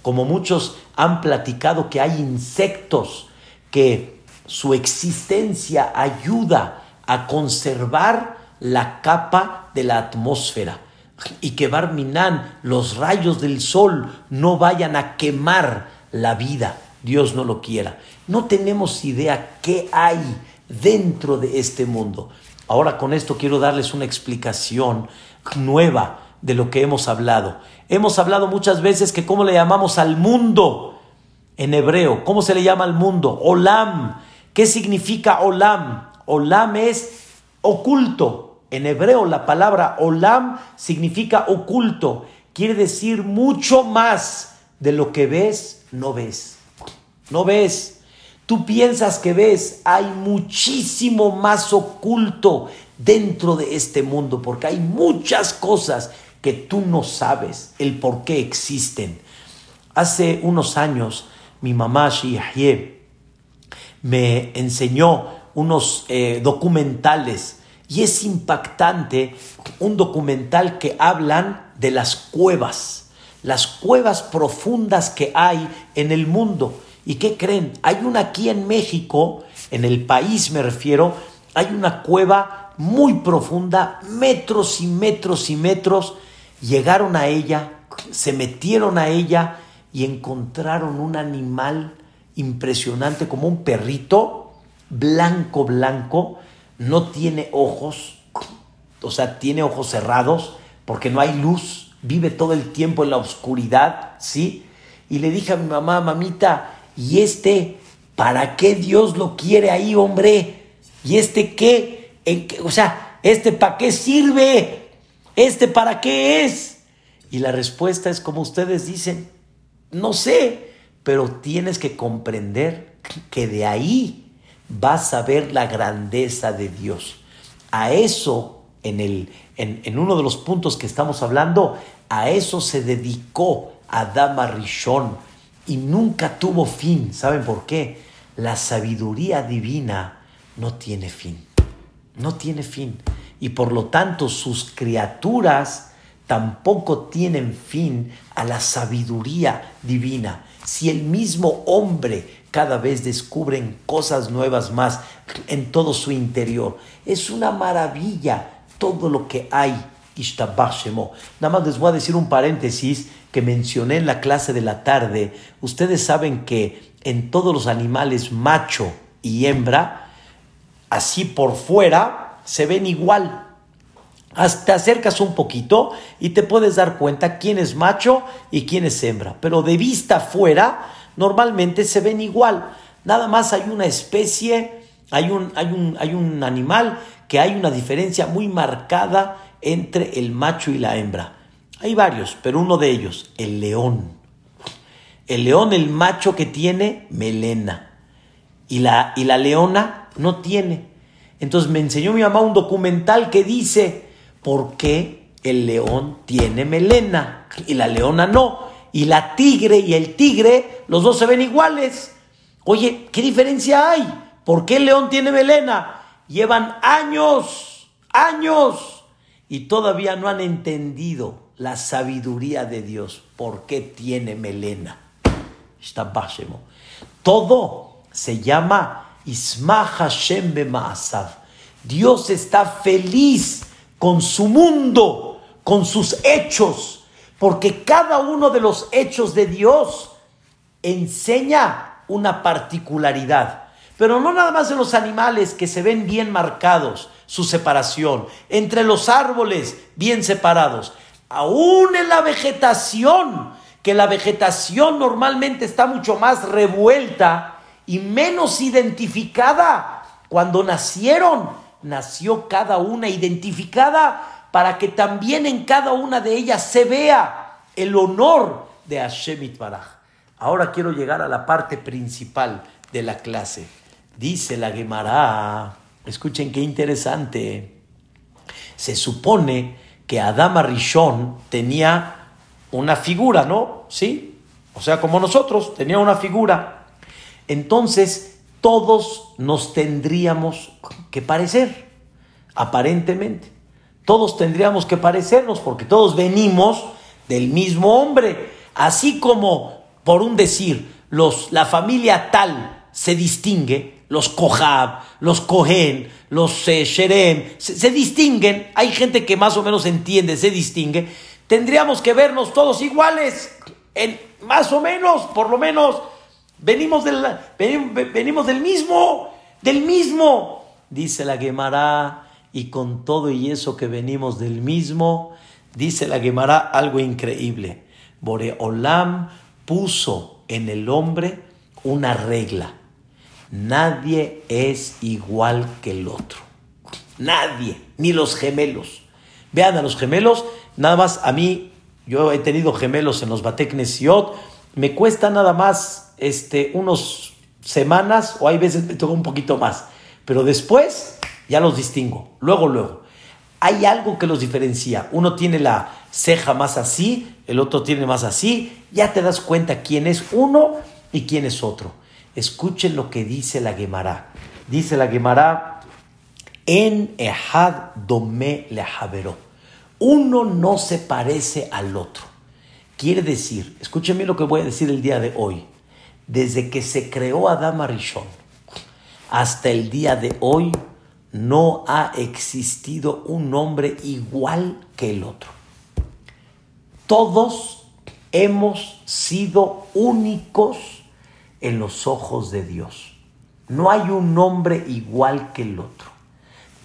Como muchos han platicado que hay insectos que su existencia ayuda a conservar la capa de la atmósfera y que Barminan, los rayos del sol, no vayan a quemar la vida. Dios no lo quiera. No tenemos idea qué hay dentro de este mundo. Ahora con esto quiero darles una explicación nueva de lo que hemos hablado. Hemos hablado muchas veces que cómo le llamamos al mundo en hebreo. ¿Cómo se le llama al mundo? Olam. ¿Qué significa olam? Olam es oculto. En hebreo la palabra olam significa oculto. Quiere decir mucho más de lo que ves, no ves. No ves. Tú piensas que ves, hay muchísimo más oculto dentro de este mundo, porque hay muchas cosas que tú no sabes el por qué existen. Hace unos años, mi mamá Shiyahye me enseñó unos eh, documentales y es impactante un documental que hablan de las cuevas, las cuevas profundas que hay en el mundo. ¿Y qué creen? Hay una aquí en México, en el país me refiero, hay una cueva muy profunda, metros y metros y metros. Llegaron a ella, se metieron a ella y encontraron un animal impresionante como un perrito, blanco, blanco, no tiene ojos, o sea, tiene ojos cerrados porque no hay luz, vive todo el tiempo en la oscuridad, ¿sí? Y le dije a mi mamá, mamita, ¿Y este para qué Dios lo quiere ahí, hombre? ¿Y este qué? O sea, ¿este para qué sirve? ¿Este para qué es? Y la respuesta es como ustedes dicen, no sé, pero tienes que comprender que de ahí vas a ver la grandeza de Dios. A eso, en, el, en, uno de los puntos que estamos hablando, a eso se dedicó Adama Rishon y nunca tuvo fin. ¿Saben por qué? La sabiduría divina no tiene fin. No tiene fin. Y por lo tanto sus criaturas tampoco tienen fin a la sabiduría divina. Si el mismo hombre cada vez descubren cosas nuevas más en todo su interior, es una maravilla todo lo que hay. Nada más les voy a decir un paréntesis que mencioné en la clase de la tarde, ustedes saben que en todos los animales macho y hembra, así por fuera, se ven igual. Te acercas un poquito y te puedes dar cuenta quién es macho y quién es hembra. Pero de vista fuera, normalmente se ven igual. Nada más hay una especie, hay un, hay un, hay un animal que hay una diferencia muy marcada entre el macho y la hembra. Hay varios, pero uno de ellos, el león. El león, el macho que tiene melena. Y la, y la leona no tiene. Entonces me enseñó mi mamá un documental que dice por qué el león tiene melena y la leona no. Y la tigre y el tigre, los dos se ven iguales. Oye, ¿qué diferencia hay? ¿Por qué el león tiene melena? Llevan años, años, y todavía no han entendido la sabiduría de Dios. ¿Por qué tiene melena? Está Todo se llama Isma Hashem Dios está feliz con su mundo, con sus hechos, porque cada uno de los hechos de Dios enseña una particularidad. Pero no nada más en los animales que se ven bien marcados, su separación, entre los árboles bien separados, aún en la vegetación, que la vegetación normalmente está mucho más revuelta y menos identificada. Cuando nacieron, nació cada una identificada para que también en cada una de ellas se vea el honor de Hashem Itbaraj. Ahora quiero llegar a la parte principal de la clase. Dice la Gemara, escuchen qué interesante. Se supone que Adama Rishon tenía una figura, ¿no? ¿Sí? O sea, como nosotros, tenía una figura. Entonces, todos nos tendríamos que parecer, aparentemente. Todos tendríamos que parecernos porque todos venimos del mismo hombre. Así como, por un decir, los, la familia tal se distingue, los Kohab, los Kohen, los eh, Sherem, se, distinguen, hay gente que más o menos entiende, se distingue, tendríamos que vernos todos iguales, en, más o menos, por lo menos, venimos del, del mismo, del mismo, dice la Gemara, y con todo y eso que venimos del mismo, dice la Gemara algo increíble. Boreolam puso en el hombre una regla Nadie es igual que el otro. Nadie, ni los gemelos. Vean a los gemelos, nada más a mí, yo he tenido gemelos en los Batek Nesiot, me cuesta nada más este, unos semanas o hay veces me toca un poquito más, pero después ya los distingo, luego, luego. Hay algo que los diferencia. Uno tiene la ceja más así, el otro tiene más así, ya te das cuenta quién es uno y quién es otro. Escuchen lo que dice la Gemara. Dice la Gemara, en Ehad Dome Lehaveró. Uno no se parece al otro. Quiere decir, escúchenme lo que voy a decir el día de hoy. Desde que se creó Adam Arishon hasta el día de hoy, no ha existido un hombre igual que el otro. Todos hemos sido únicos en los ojos de Dios. No hay un hombre igual que el otro.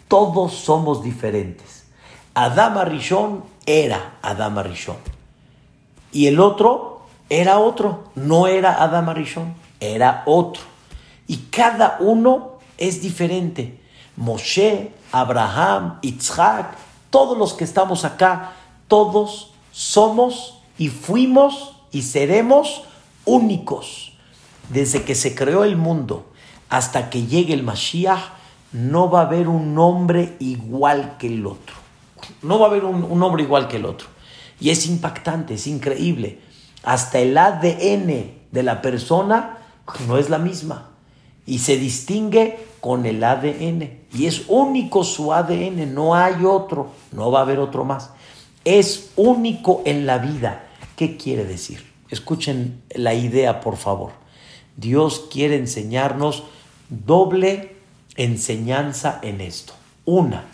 Todos somos diferentes. Adama Rishon era Adama Rishon. Y el otro era otro. No era Adama Rishon, era otro. Y cada uno es diferente. Moshe, Abraham, Isaac, todos los que estamos acá, todos somos y fuimos y seremos únicos desde que se creó el mundo hasta que llegue el Mashiach, no va a haber un hombre igual que el otro. No va a haber un, hombre igual que el otro. Y es impactante, es increíble. Hasta el ADN de la persona no es la misma. Y se distingue con el ADN. Y es único su ADN, no hay otro, no va a haber otro más. Es único en la vida. ¿Qué quiere decir? Escuchen la idea, por favor. Dios quiere enseñarnos doble enseñanza en esto. Una,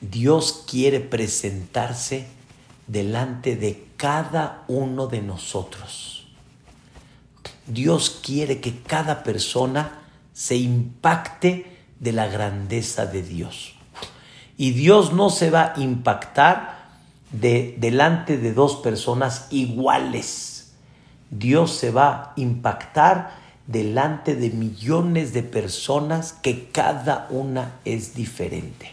Dios quiere presentarse delante de cada uno de nosotros. Dios quiere que cada persona se impacte de la grandeza de Dios. Y Dios no se va a impactar de, delante de dos personas iguales Dios se va a impactar delante de millones de personas que cada una es diferente.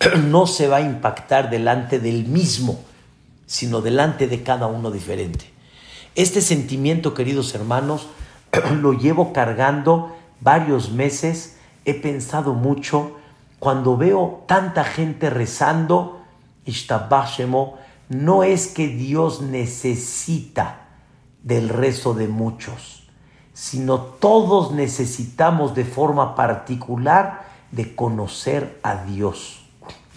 *clears throat* No se va a impactar delante del mismo, sino delante de cada uno diferente. Este sentimiento, queridos hermanos, *clears throat* lo llevo cargando varios meses. He pensado mucho cuando veo tanta gente rezando, no es que Dios necesita del rezo de muchos, sino todos necesitamos de forma particular de conocer a Dios.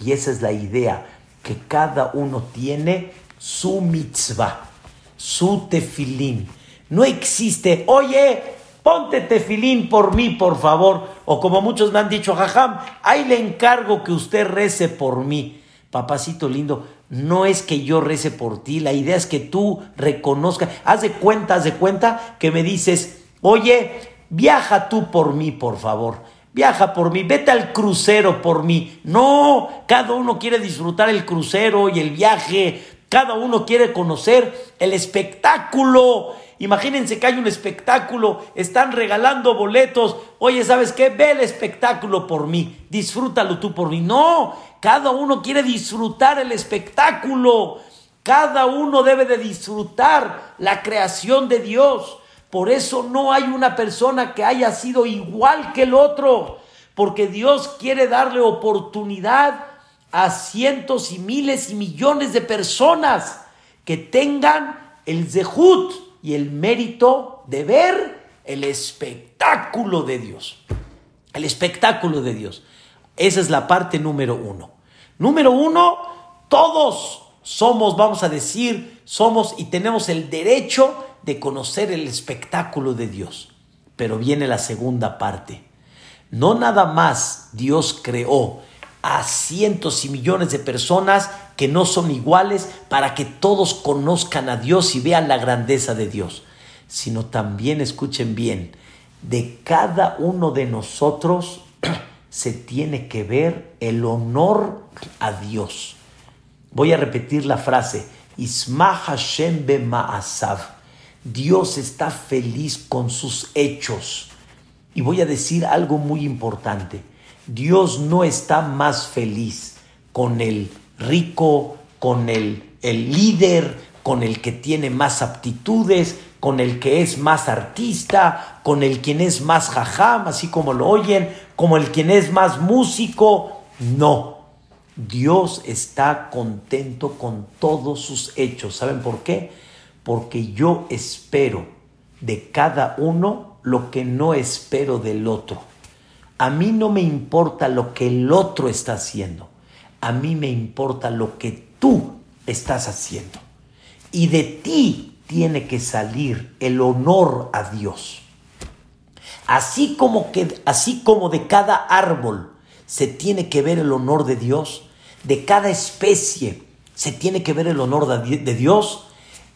Y esa es la idea, que cada uno tiene su mitzvah, su tefilín. No existe, oye, ponte tefilín por mí, por favor. O como muchos me han dicho, jajam, ahí le encargo que usted rece por mí. Papacito lindo, no es que yo rece por ti, la idea es que tú reconozcas, haz de cuenta, haz de cuenta que me dices, oye, viaja tú por mí, por favor. Viaja por mí, vete al crucero por mí. No, cada uno quiere disfrutar el crucero y el viaje, cada uno quiere conocer el espectáculo. Imagínense que hay un espectáculo, están regalando boletos. Oye, ¿sabes qué? Ve el espectáculo por mí, disfrútalo tú por mí. No, cada uno quiere disfrutar el espectáculo. Cada uno debe de disfrutar la creación de Dios. Por eso no hay una persona que haya sido igual que el otro. Porque Dios quiere darle oportunidad a cientos y miles y millones de personas que tengan el zehut y el mérito de ver el espectáculo de Dios. El espectáculo de Dios. Esa es la parte número uno. Número uno, todos somos, vamos a decir, somos y tenemos el derecho de conocer el espectáculo de Dios. Pero viene la segunda parte. No nada más Dios creó a cientos y millones de personas que no son iguales para que todos conozcan a Dios y vean la grandeza de Dios, sino también escuchen bien, de cada uno de nosotros se tiene que ver el honor a Dios. Voy a repetir la frase, Isma Hashem Ma'asav. Dios está feliz con sus hechos. Y voy a decir algo muy importante. Dios no está más feliz con el rico, con el, el líder, con el que tiene más aptitudes, con el que es más artista, con el quien es más jajam, así como lo oyen, como el quien es más músico. No, Dios está contento con todos sus hechos. ¿Saben por qué? Porque yo espero de cada uno lo que no espero del otro. A mí no me importa lo que el otro está haciendo. A mí me importa lo que tú estás haciendo. Y de ti tiene que salir el honor a Dios. Así como, que, así como de cada árbol se tiene que ver el honor de Dios, de cada especie se tiene que ver el honor de Dios,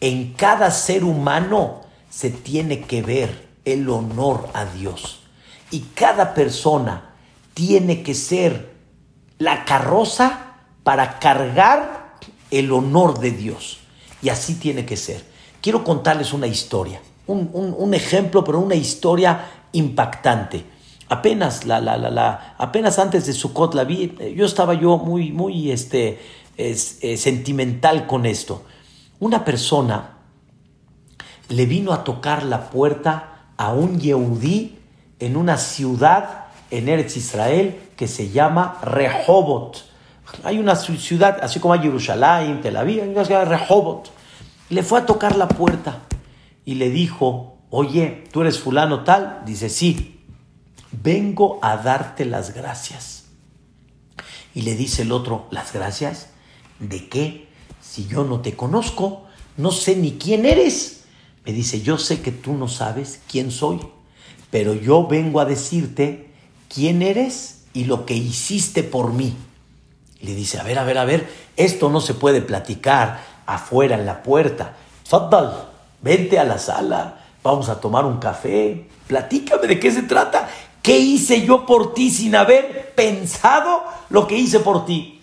en cada ser humano se tiene que ver el honor a Dios. Y cada persona tiene que ser la carroza para cargar el honor de Dios. Y así tiene que ser. Quiero contarles una historia, un, ejemplo, pero una historia impactante. Apenas, la, la, la, apenas antes de Sukkot la vi, yo estaba yo muy, muy este, eh, sentimental con esto. Una persona le vino a tocar la puerta a un Yehudí en una ciudad en Eretz Israel que se llama Rehobot. Hay una ciudad, así como hay Jerusalén, Tel Aviv, hay una ciudad Rehobot. Le fue a tocar la puerta y le dijo, oye, ¿tú eres fulano tal? Dice, sí, vengo a darte las gracias. Y le dice el otro, ¿las gracias? ¿De qué? Si yo no te conozco, no sé ni quién eres. Me dice, yo sé que tú no sabes quién soy, pero yo vengo a decirte quién eres y lo que hiciste por mí. Le dice, a ver, a ver, a ver, esto no se puede platicar afuera en la puerta. Faddal, vente a la sala, vamos a tomar un café, platícame de qué se trata. ¿Qué hice yo por ti sin haber pensado lo que hice por ti?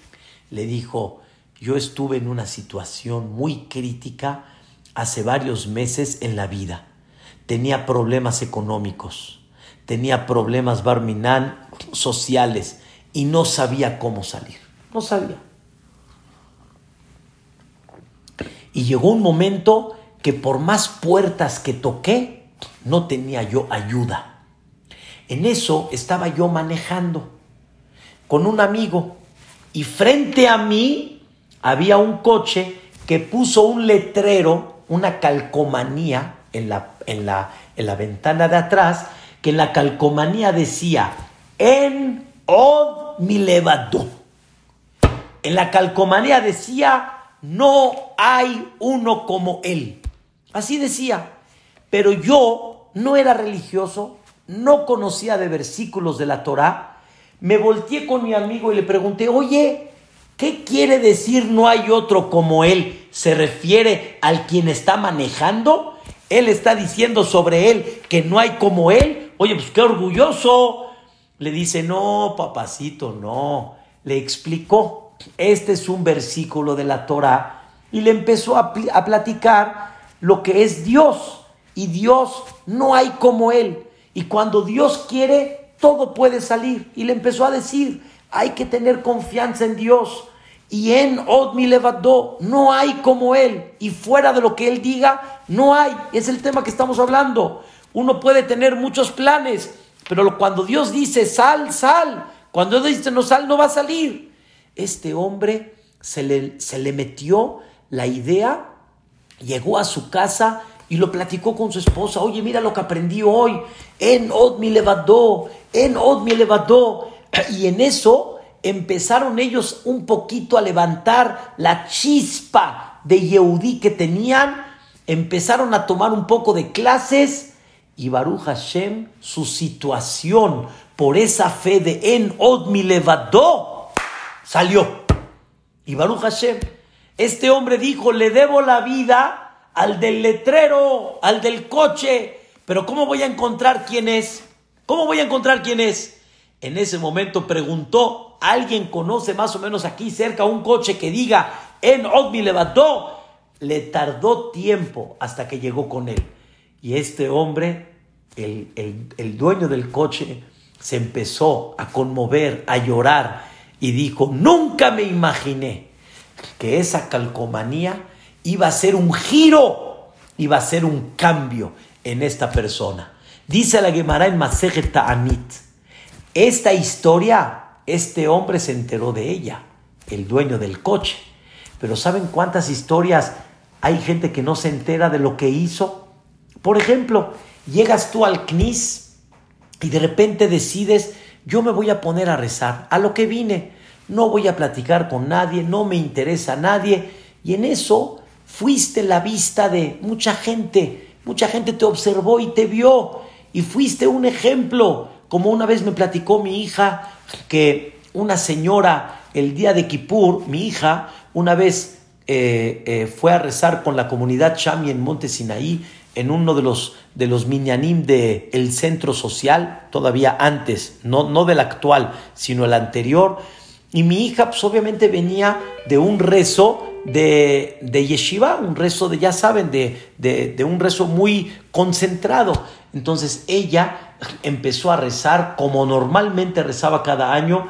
Le dijo, yo estuve en una situación muy crítica hace varios meses en la vida. Tenía problemas económicos, tenía problemas barminán sociales y no sabía cómo salir. No sabía. Y llegó un momento que por más puertas que toqué, no tenía yo ayuda. En eso estaba yo manejando con un amigo y frente a mí había un coche que puso un letrero, una calcomanía en la, en la, en la ventana de atrás que en la calcomanía decía en od mi levado. En la calcomanía decía no hay uno como él. Así decía. Pero yo no era religioso, no conocía de versículos de la Torah. Me volteé con mi amigo y le pregunté, oye, ¿qué quiere decir no hay otro como él? ¿Se refiere al quien está manejando? Él está diciendo sobre él que no hay como él. Oye, pues qué orgulloso. Le dice, no, papacito, no. Le explicó, este es un versículo de la Torah y le empezó a, platicar lo que es Dios. Y Dios no hay como Él. Y cuando Dios quiere, todo puede salir. Y le empezó a decir, hay que tener confianza en Dios. Y en Od mi levadó, no hay como Él. Y fuera de lo que Él diga, no hay. Es el tema que estamos hablando. Uno puede tener muchos planes, pero cuando Dios dice sal, sal. Cuando Dios dice no sal, no va a salir. Este hombre se le, se le metió la idea, llegó a su casa y lo platicó con su esposa. Oye, mira lo que aprendí hoy. En Od mi levadó, en Od mi levadó. Y en eso empezaron ellos un poquito a levantar la chispa de Yehudí que tenían. Empezaron a tomar un poco de clases. Y Baruch Hashem, su situación por esa fe de en Od mi levadó, salió. Y Baruch Hashem, este hombre dijo, le debo la vida al del letrero, al del coche, pero ¿cómo voy a encontrar quién es? ¿Cómo voy a encontrar quién es? En ese momento preguntó, ¿alguien conoce más o menos aquí cerca un coche que diga, en Odmi levantó? Le tardó tiempo hasta que llegó con él. Y este hombre, el, el dueño del coche, se empezó a conmover, a llorar y dijo, nunca me imaginé que esa calcomanía iba a ser un giro, iba a ser un cambio en esta persona. Dice la Gemara en Masejet Ta'anit, esta historia, este hombre se enteró de ella, el dueño del coche. Pero ¿saben cuántas historias hay gente que no se entera de lo que hizo? Por ejemplo, llegas tú al CNIS y de repente decides, yo me voy a poner a rezar, a lo que vine, no voy a platicar con nadie, no me interesa a nadie, y en eso fuiste la vista de mucha gente, mucha gente te observó y te vio. Y fuiste un ejemplo, como una vez me platicó mi hija que una señora el día de Kippur, mi hija, una vez eh, eh, fue a rezar con la comunidad Chami en Monte Sinaí, en uno de los, de los minyanim del el centro social, todavía antes, no, no del actual, sino el anterior. Y mi hija, pues obviamente venía de un rezo de, de yeshiva, un rezo de, ya saben, de, de, un rezo muy concentrado. Entonces ella empezó a rezar como normalmente rezaba cada año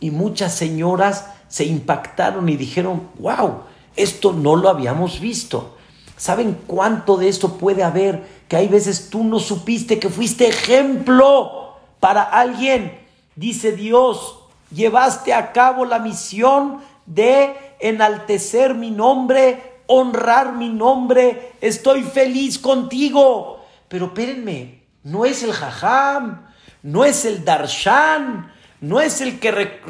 y muchas señoras se impactaron y dijeron, wow, esto no lo habíamos visto. ¿Saben cuánto de esto puede haber? Que hay veces tú no supiste que fuiste ejemplo para alguien. Dice Dios, llevaste a cabo la misión de enaltecer mi nombre, honrar mi nombre, estoy feliz contigo. Pero espérenme, no es el jajam, no es el darshan, no es el que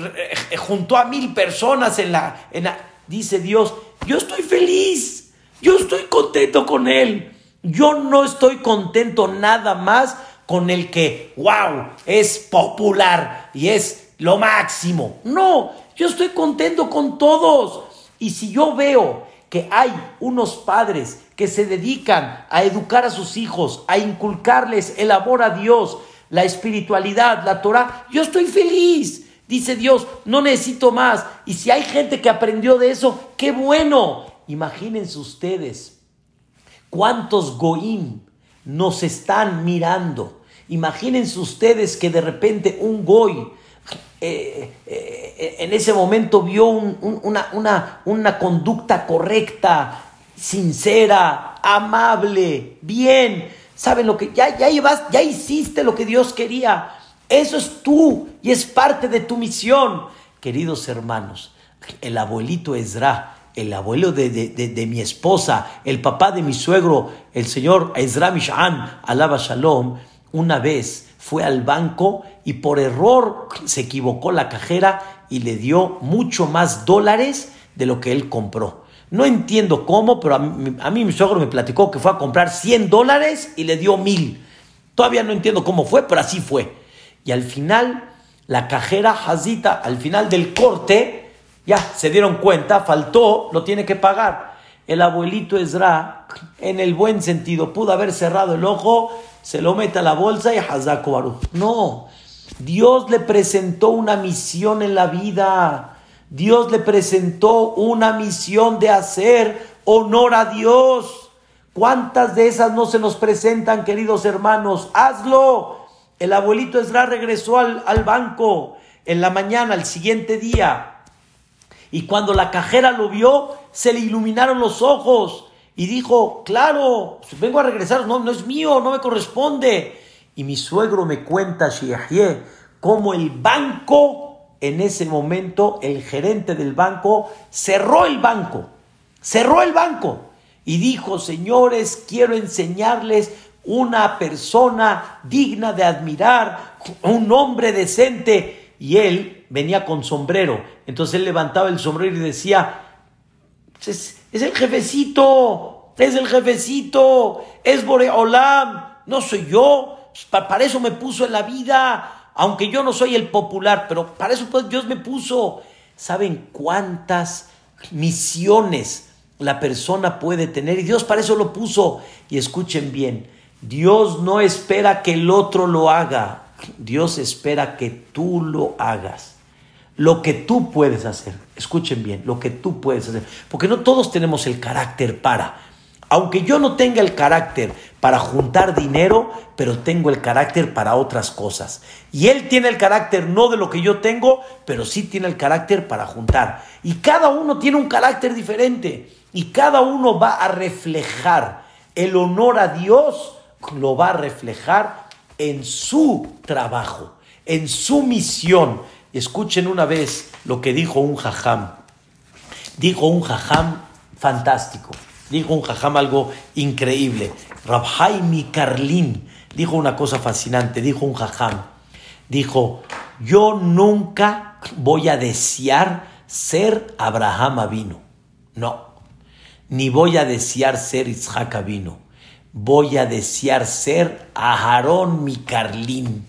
juntó a mil personas en la, en la... Dice Dios, yo estoy feliz, yo estoy contento con él. Yo no estoy contento nada más con el que, wow, es popular y es lo máximo. No, yo estoy contento con todos. Y si yo veo que hay unos padres que se dedican a educar a sus hijos, a inculcarles el amor a Dios, la espiritualidad, la Torah, yo estoy feliz. Dice Dios, no necesito más. Y si hay gente que aprendió de eso, qué bueno. Imagínense ustedes cuántos goim nos están mirando. Imagínense ustedes que de repente un goy eh, eh, en ese momento vio una, una, conducta correcta, sincera, amable, bien. ¿Saben lo que? Ya, ya, ya hiciste lo que Dios quería. Eso es tú y es parte de tu misión. Queridos hermanos, el abuelito Ezra el abuelo de, mi esposa, el papá de mi suegro, el señor Ezra Mish'an, alaba Shalom, una vez fue al banco y por error se equivocó la cajera y le dio mucho más dólares de lo que él compró. No entiendo cómo, pero a mí, mi suegro me platicó que fue a comprar 100 dólares y le dio mil. Todavía no entiendo cómo fue, pero así fue. Y al final, la cajera Hazita, al final del corte, ya se dieron cuenta, faltó, lo tiene que pagar. El abuelito Ezra, en el buen sentido, pudo haber cerrado el ojo, se lo mete a la bolsa y Hazako Baruch. No, Dios le presentó una misión en la vida. Dios le presentó una misión de hacer honor a Dios. ¿Cuántas de esas no se nos presentan, queridos hermanos? Hazlo. El abuelito Ezra regresó al, al banco en la mañana, el siguiente día. Y cuando la cajera lo vio, se le iluminaron los ojos y dijo, claro, vengo a regresar, no, no es mío, no me corresponde. Y mi suegro me cuenta, Shiahye, cómo el banco en ese momento el gerente del banco cerró el banco, cerró el banco y dijo, señores, quiero enseñarles una persona digna de admirar, un hombre decente. Y él venía con sombrero. Entonces él levantaba el sombrero y decía, es, el jefecito, es el jefecito, es Boreolam, no soy yo, para eso me puso en la vida aunque yo no soy el popular, pero para eso pues Dios me puso. ¿Saben cuántas misiones la persona puede tener? Y Dios para eso lo puso. Y escuchen bien, Dios no espera que el otro lo haga, Dios espera que tú lo hagas. Lo que tú puedes hacer, escuchen bien, lo que tú puedes hacer, porque no todos tenemos el carácter para. Aunque yo no tenga el carácter para juntar dinero, pero tengo el carácter para otras cosas. Y él tiene el carácter no de lo que yo tengo, pero sí tiene el carácter para juntar. Y cada uno tiene un carácter diferente. Y cada uno va a reflejar el honor a Dios, lo va a reflejar en su trabajo, en su misión. Escuchen una vez lo que dijo un jajam. Dijo un jajam fantástico. Dijo un jajam algo increíble. Rabhaimi Carlin dijo una cosa fascinante. Dijo un jajam. Dijo, yo nunca voy a desear ser Abraham Avino. No. Ni voy a desear ser Isaac Avino. Voy a desear ser Aharón mi Carlín.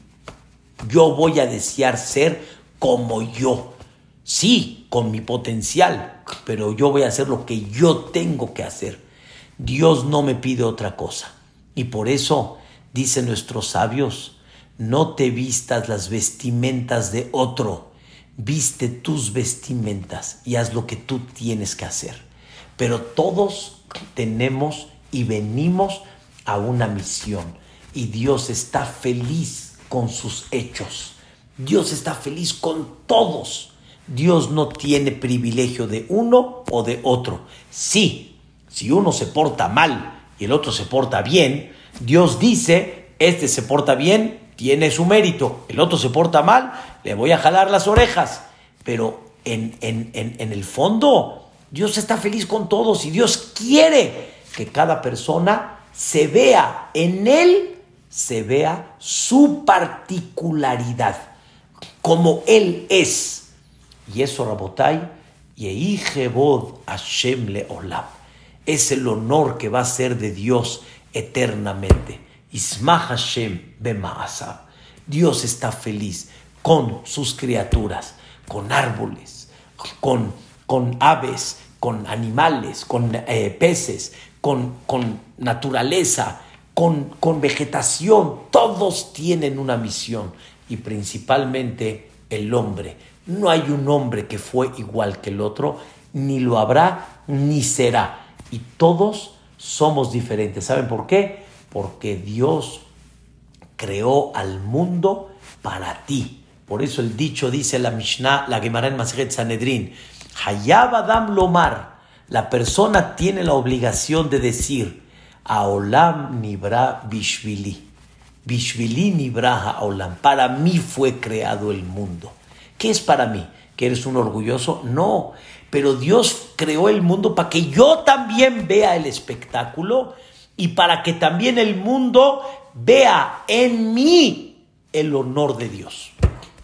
Yo voy a desear ser como yo. Sí, con mi potencial, pero yo voy a hacer lo que yo tengo que hacer. Dios no me pide otra cosa. Y por eso, dicen nuestros sabios, no te vistas las vestimentas de otro, viste tus vestimentas y haz lo que tú tienes que hacer. Pero todos tenemos y venimos a una misión y Dios está feliz con sus hechos. Dios está feliz con todos. Dios no tiene privilegio de uno o de otro. Sí, si uno se porta mal y el otro se porta bien, Dios dice, este se porta bien, tiene su mérito, el otro se porta mal, le voy a jalar las orejas. Pero en, en, en el fondo, Dios está feliz con todos y Dios quiere que cada persona se vea en Él, se vea su particularidad, como Él es. Y eso, Rabotai, Hashem. Es el honor que va a ser de Dios eternamente. Ismah Hashem. Dios está feliz con sus criaturas, con árboles, con, con aves, con animales, con eh, peces, con, con naturaleza, con, con vegetación. Todos tienen una misión y principalmente el hombre no hay un hombre que fue igual que el otro, ni lo habrá, ni será. Y todos somos diferentes. ¿Saben por qué? Porque Dios creó al mundo para ti. Por eso el dicho dice la Mishnah, la Gemara en Masjet Sanedrin, Hayab Adam Lomar, la persona tiene la obligación de decir, Aolam Nibra Bishvili, Bishvili Nibra Aolam, para mí fue creado el mundo. ¿Qué es para mí? ¿Que eres un orgulloso? No. pero Dios creó el mundo para que yo también vea el espectáculo y para que también el mundo vea en mí el honor de Dios.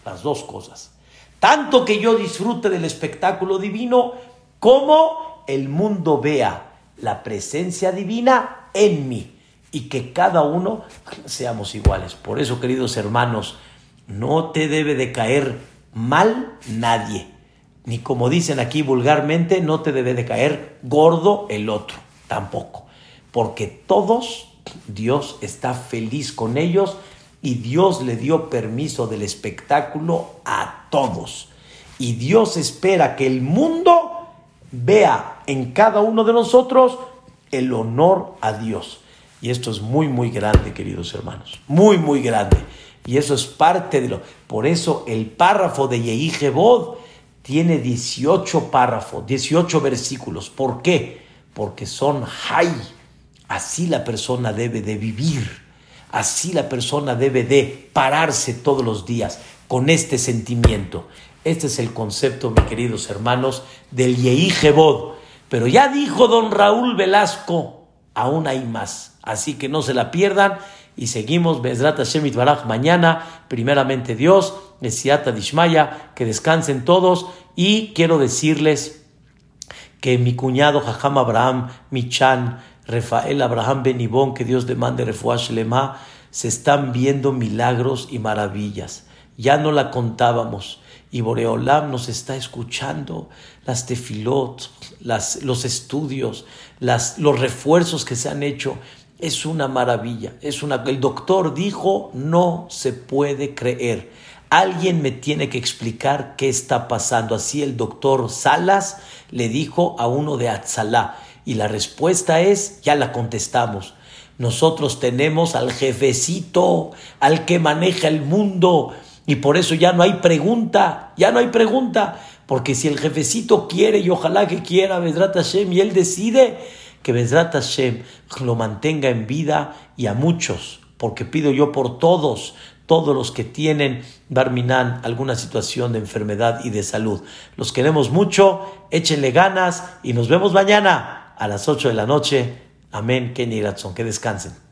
Las dos cosas. Tanto que yo disfrute del espectáculo divino como el mundo vea la presencia divina en mí y que cada uno seamos iguales. Por eso, queridos hermanos, no te debe de caer mal nadie. Ni como dicen aquí vulgarmente, no te debe de caer gordo el otro, tampoco. Porque todos, Dios está feliz con ellos y Dios le dio permiso del espectáculo a todos. Y Dios espera que el mundo vea en cada uno de nosotros el honor a Dios. Y esto es muy, muy grande, queridos hermanos. Muy, muy grande. Y eso es parte de lo. Por eso el párrafo de Yehi tiene 18 párrafos, 18 versículos. ¿Por qué? Porque son hay. Así la persona debe de vivir. Así la persona debe de pararse todos los días con este sentimiento. Este es el concepto, mis queridos hermanos, del Yehi Pero ya dijo don Raúl Velasco, aún hay más. Así que no se la pierdan y seguimos Bezrat Hashem Baraj mañana, primeramente Dios, Nesiata Dishmaya, que descansen todos y quiero decirles que mi cuñado Jajam Abraham Michan, Rafael Abraham Benibón, que Dios demande Refuash Lema, se están viendo milagros y maravillas. Ya no la contábamos y Boreolam nos está escuchando las tefilot, los estudios, las, los refuerzos que se han hecho. Es una maravilla. Es una, el doctor dijo, no se puede creer. Alguien me tiene que explicar qué está pasando. Así el doctor Salas le dijo a uno de Atzalá. Y la respuesta es, ya la contestamos. Nosotros tenemos al jefecito, al que maneja el mundo, y por eso ya no hay pregunta, ya no hay pregunta, porque si el jefecito quiere y ojalá que quiera Bedrat Hashem y él decide que Bedrat Hashem lo mantenga en vida y a muchos, porque pido yo por todos, todos los que tienen Barminan alguna situación de enfermedad y de salud. Los queremos mucho, échenle ganas y nos vemos mañana a las 8 de la noche. Amén, Kenny Ratson, que descansen.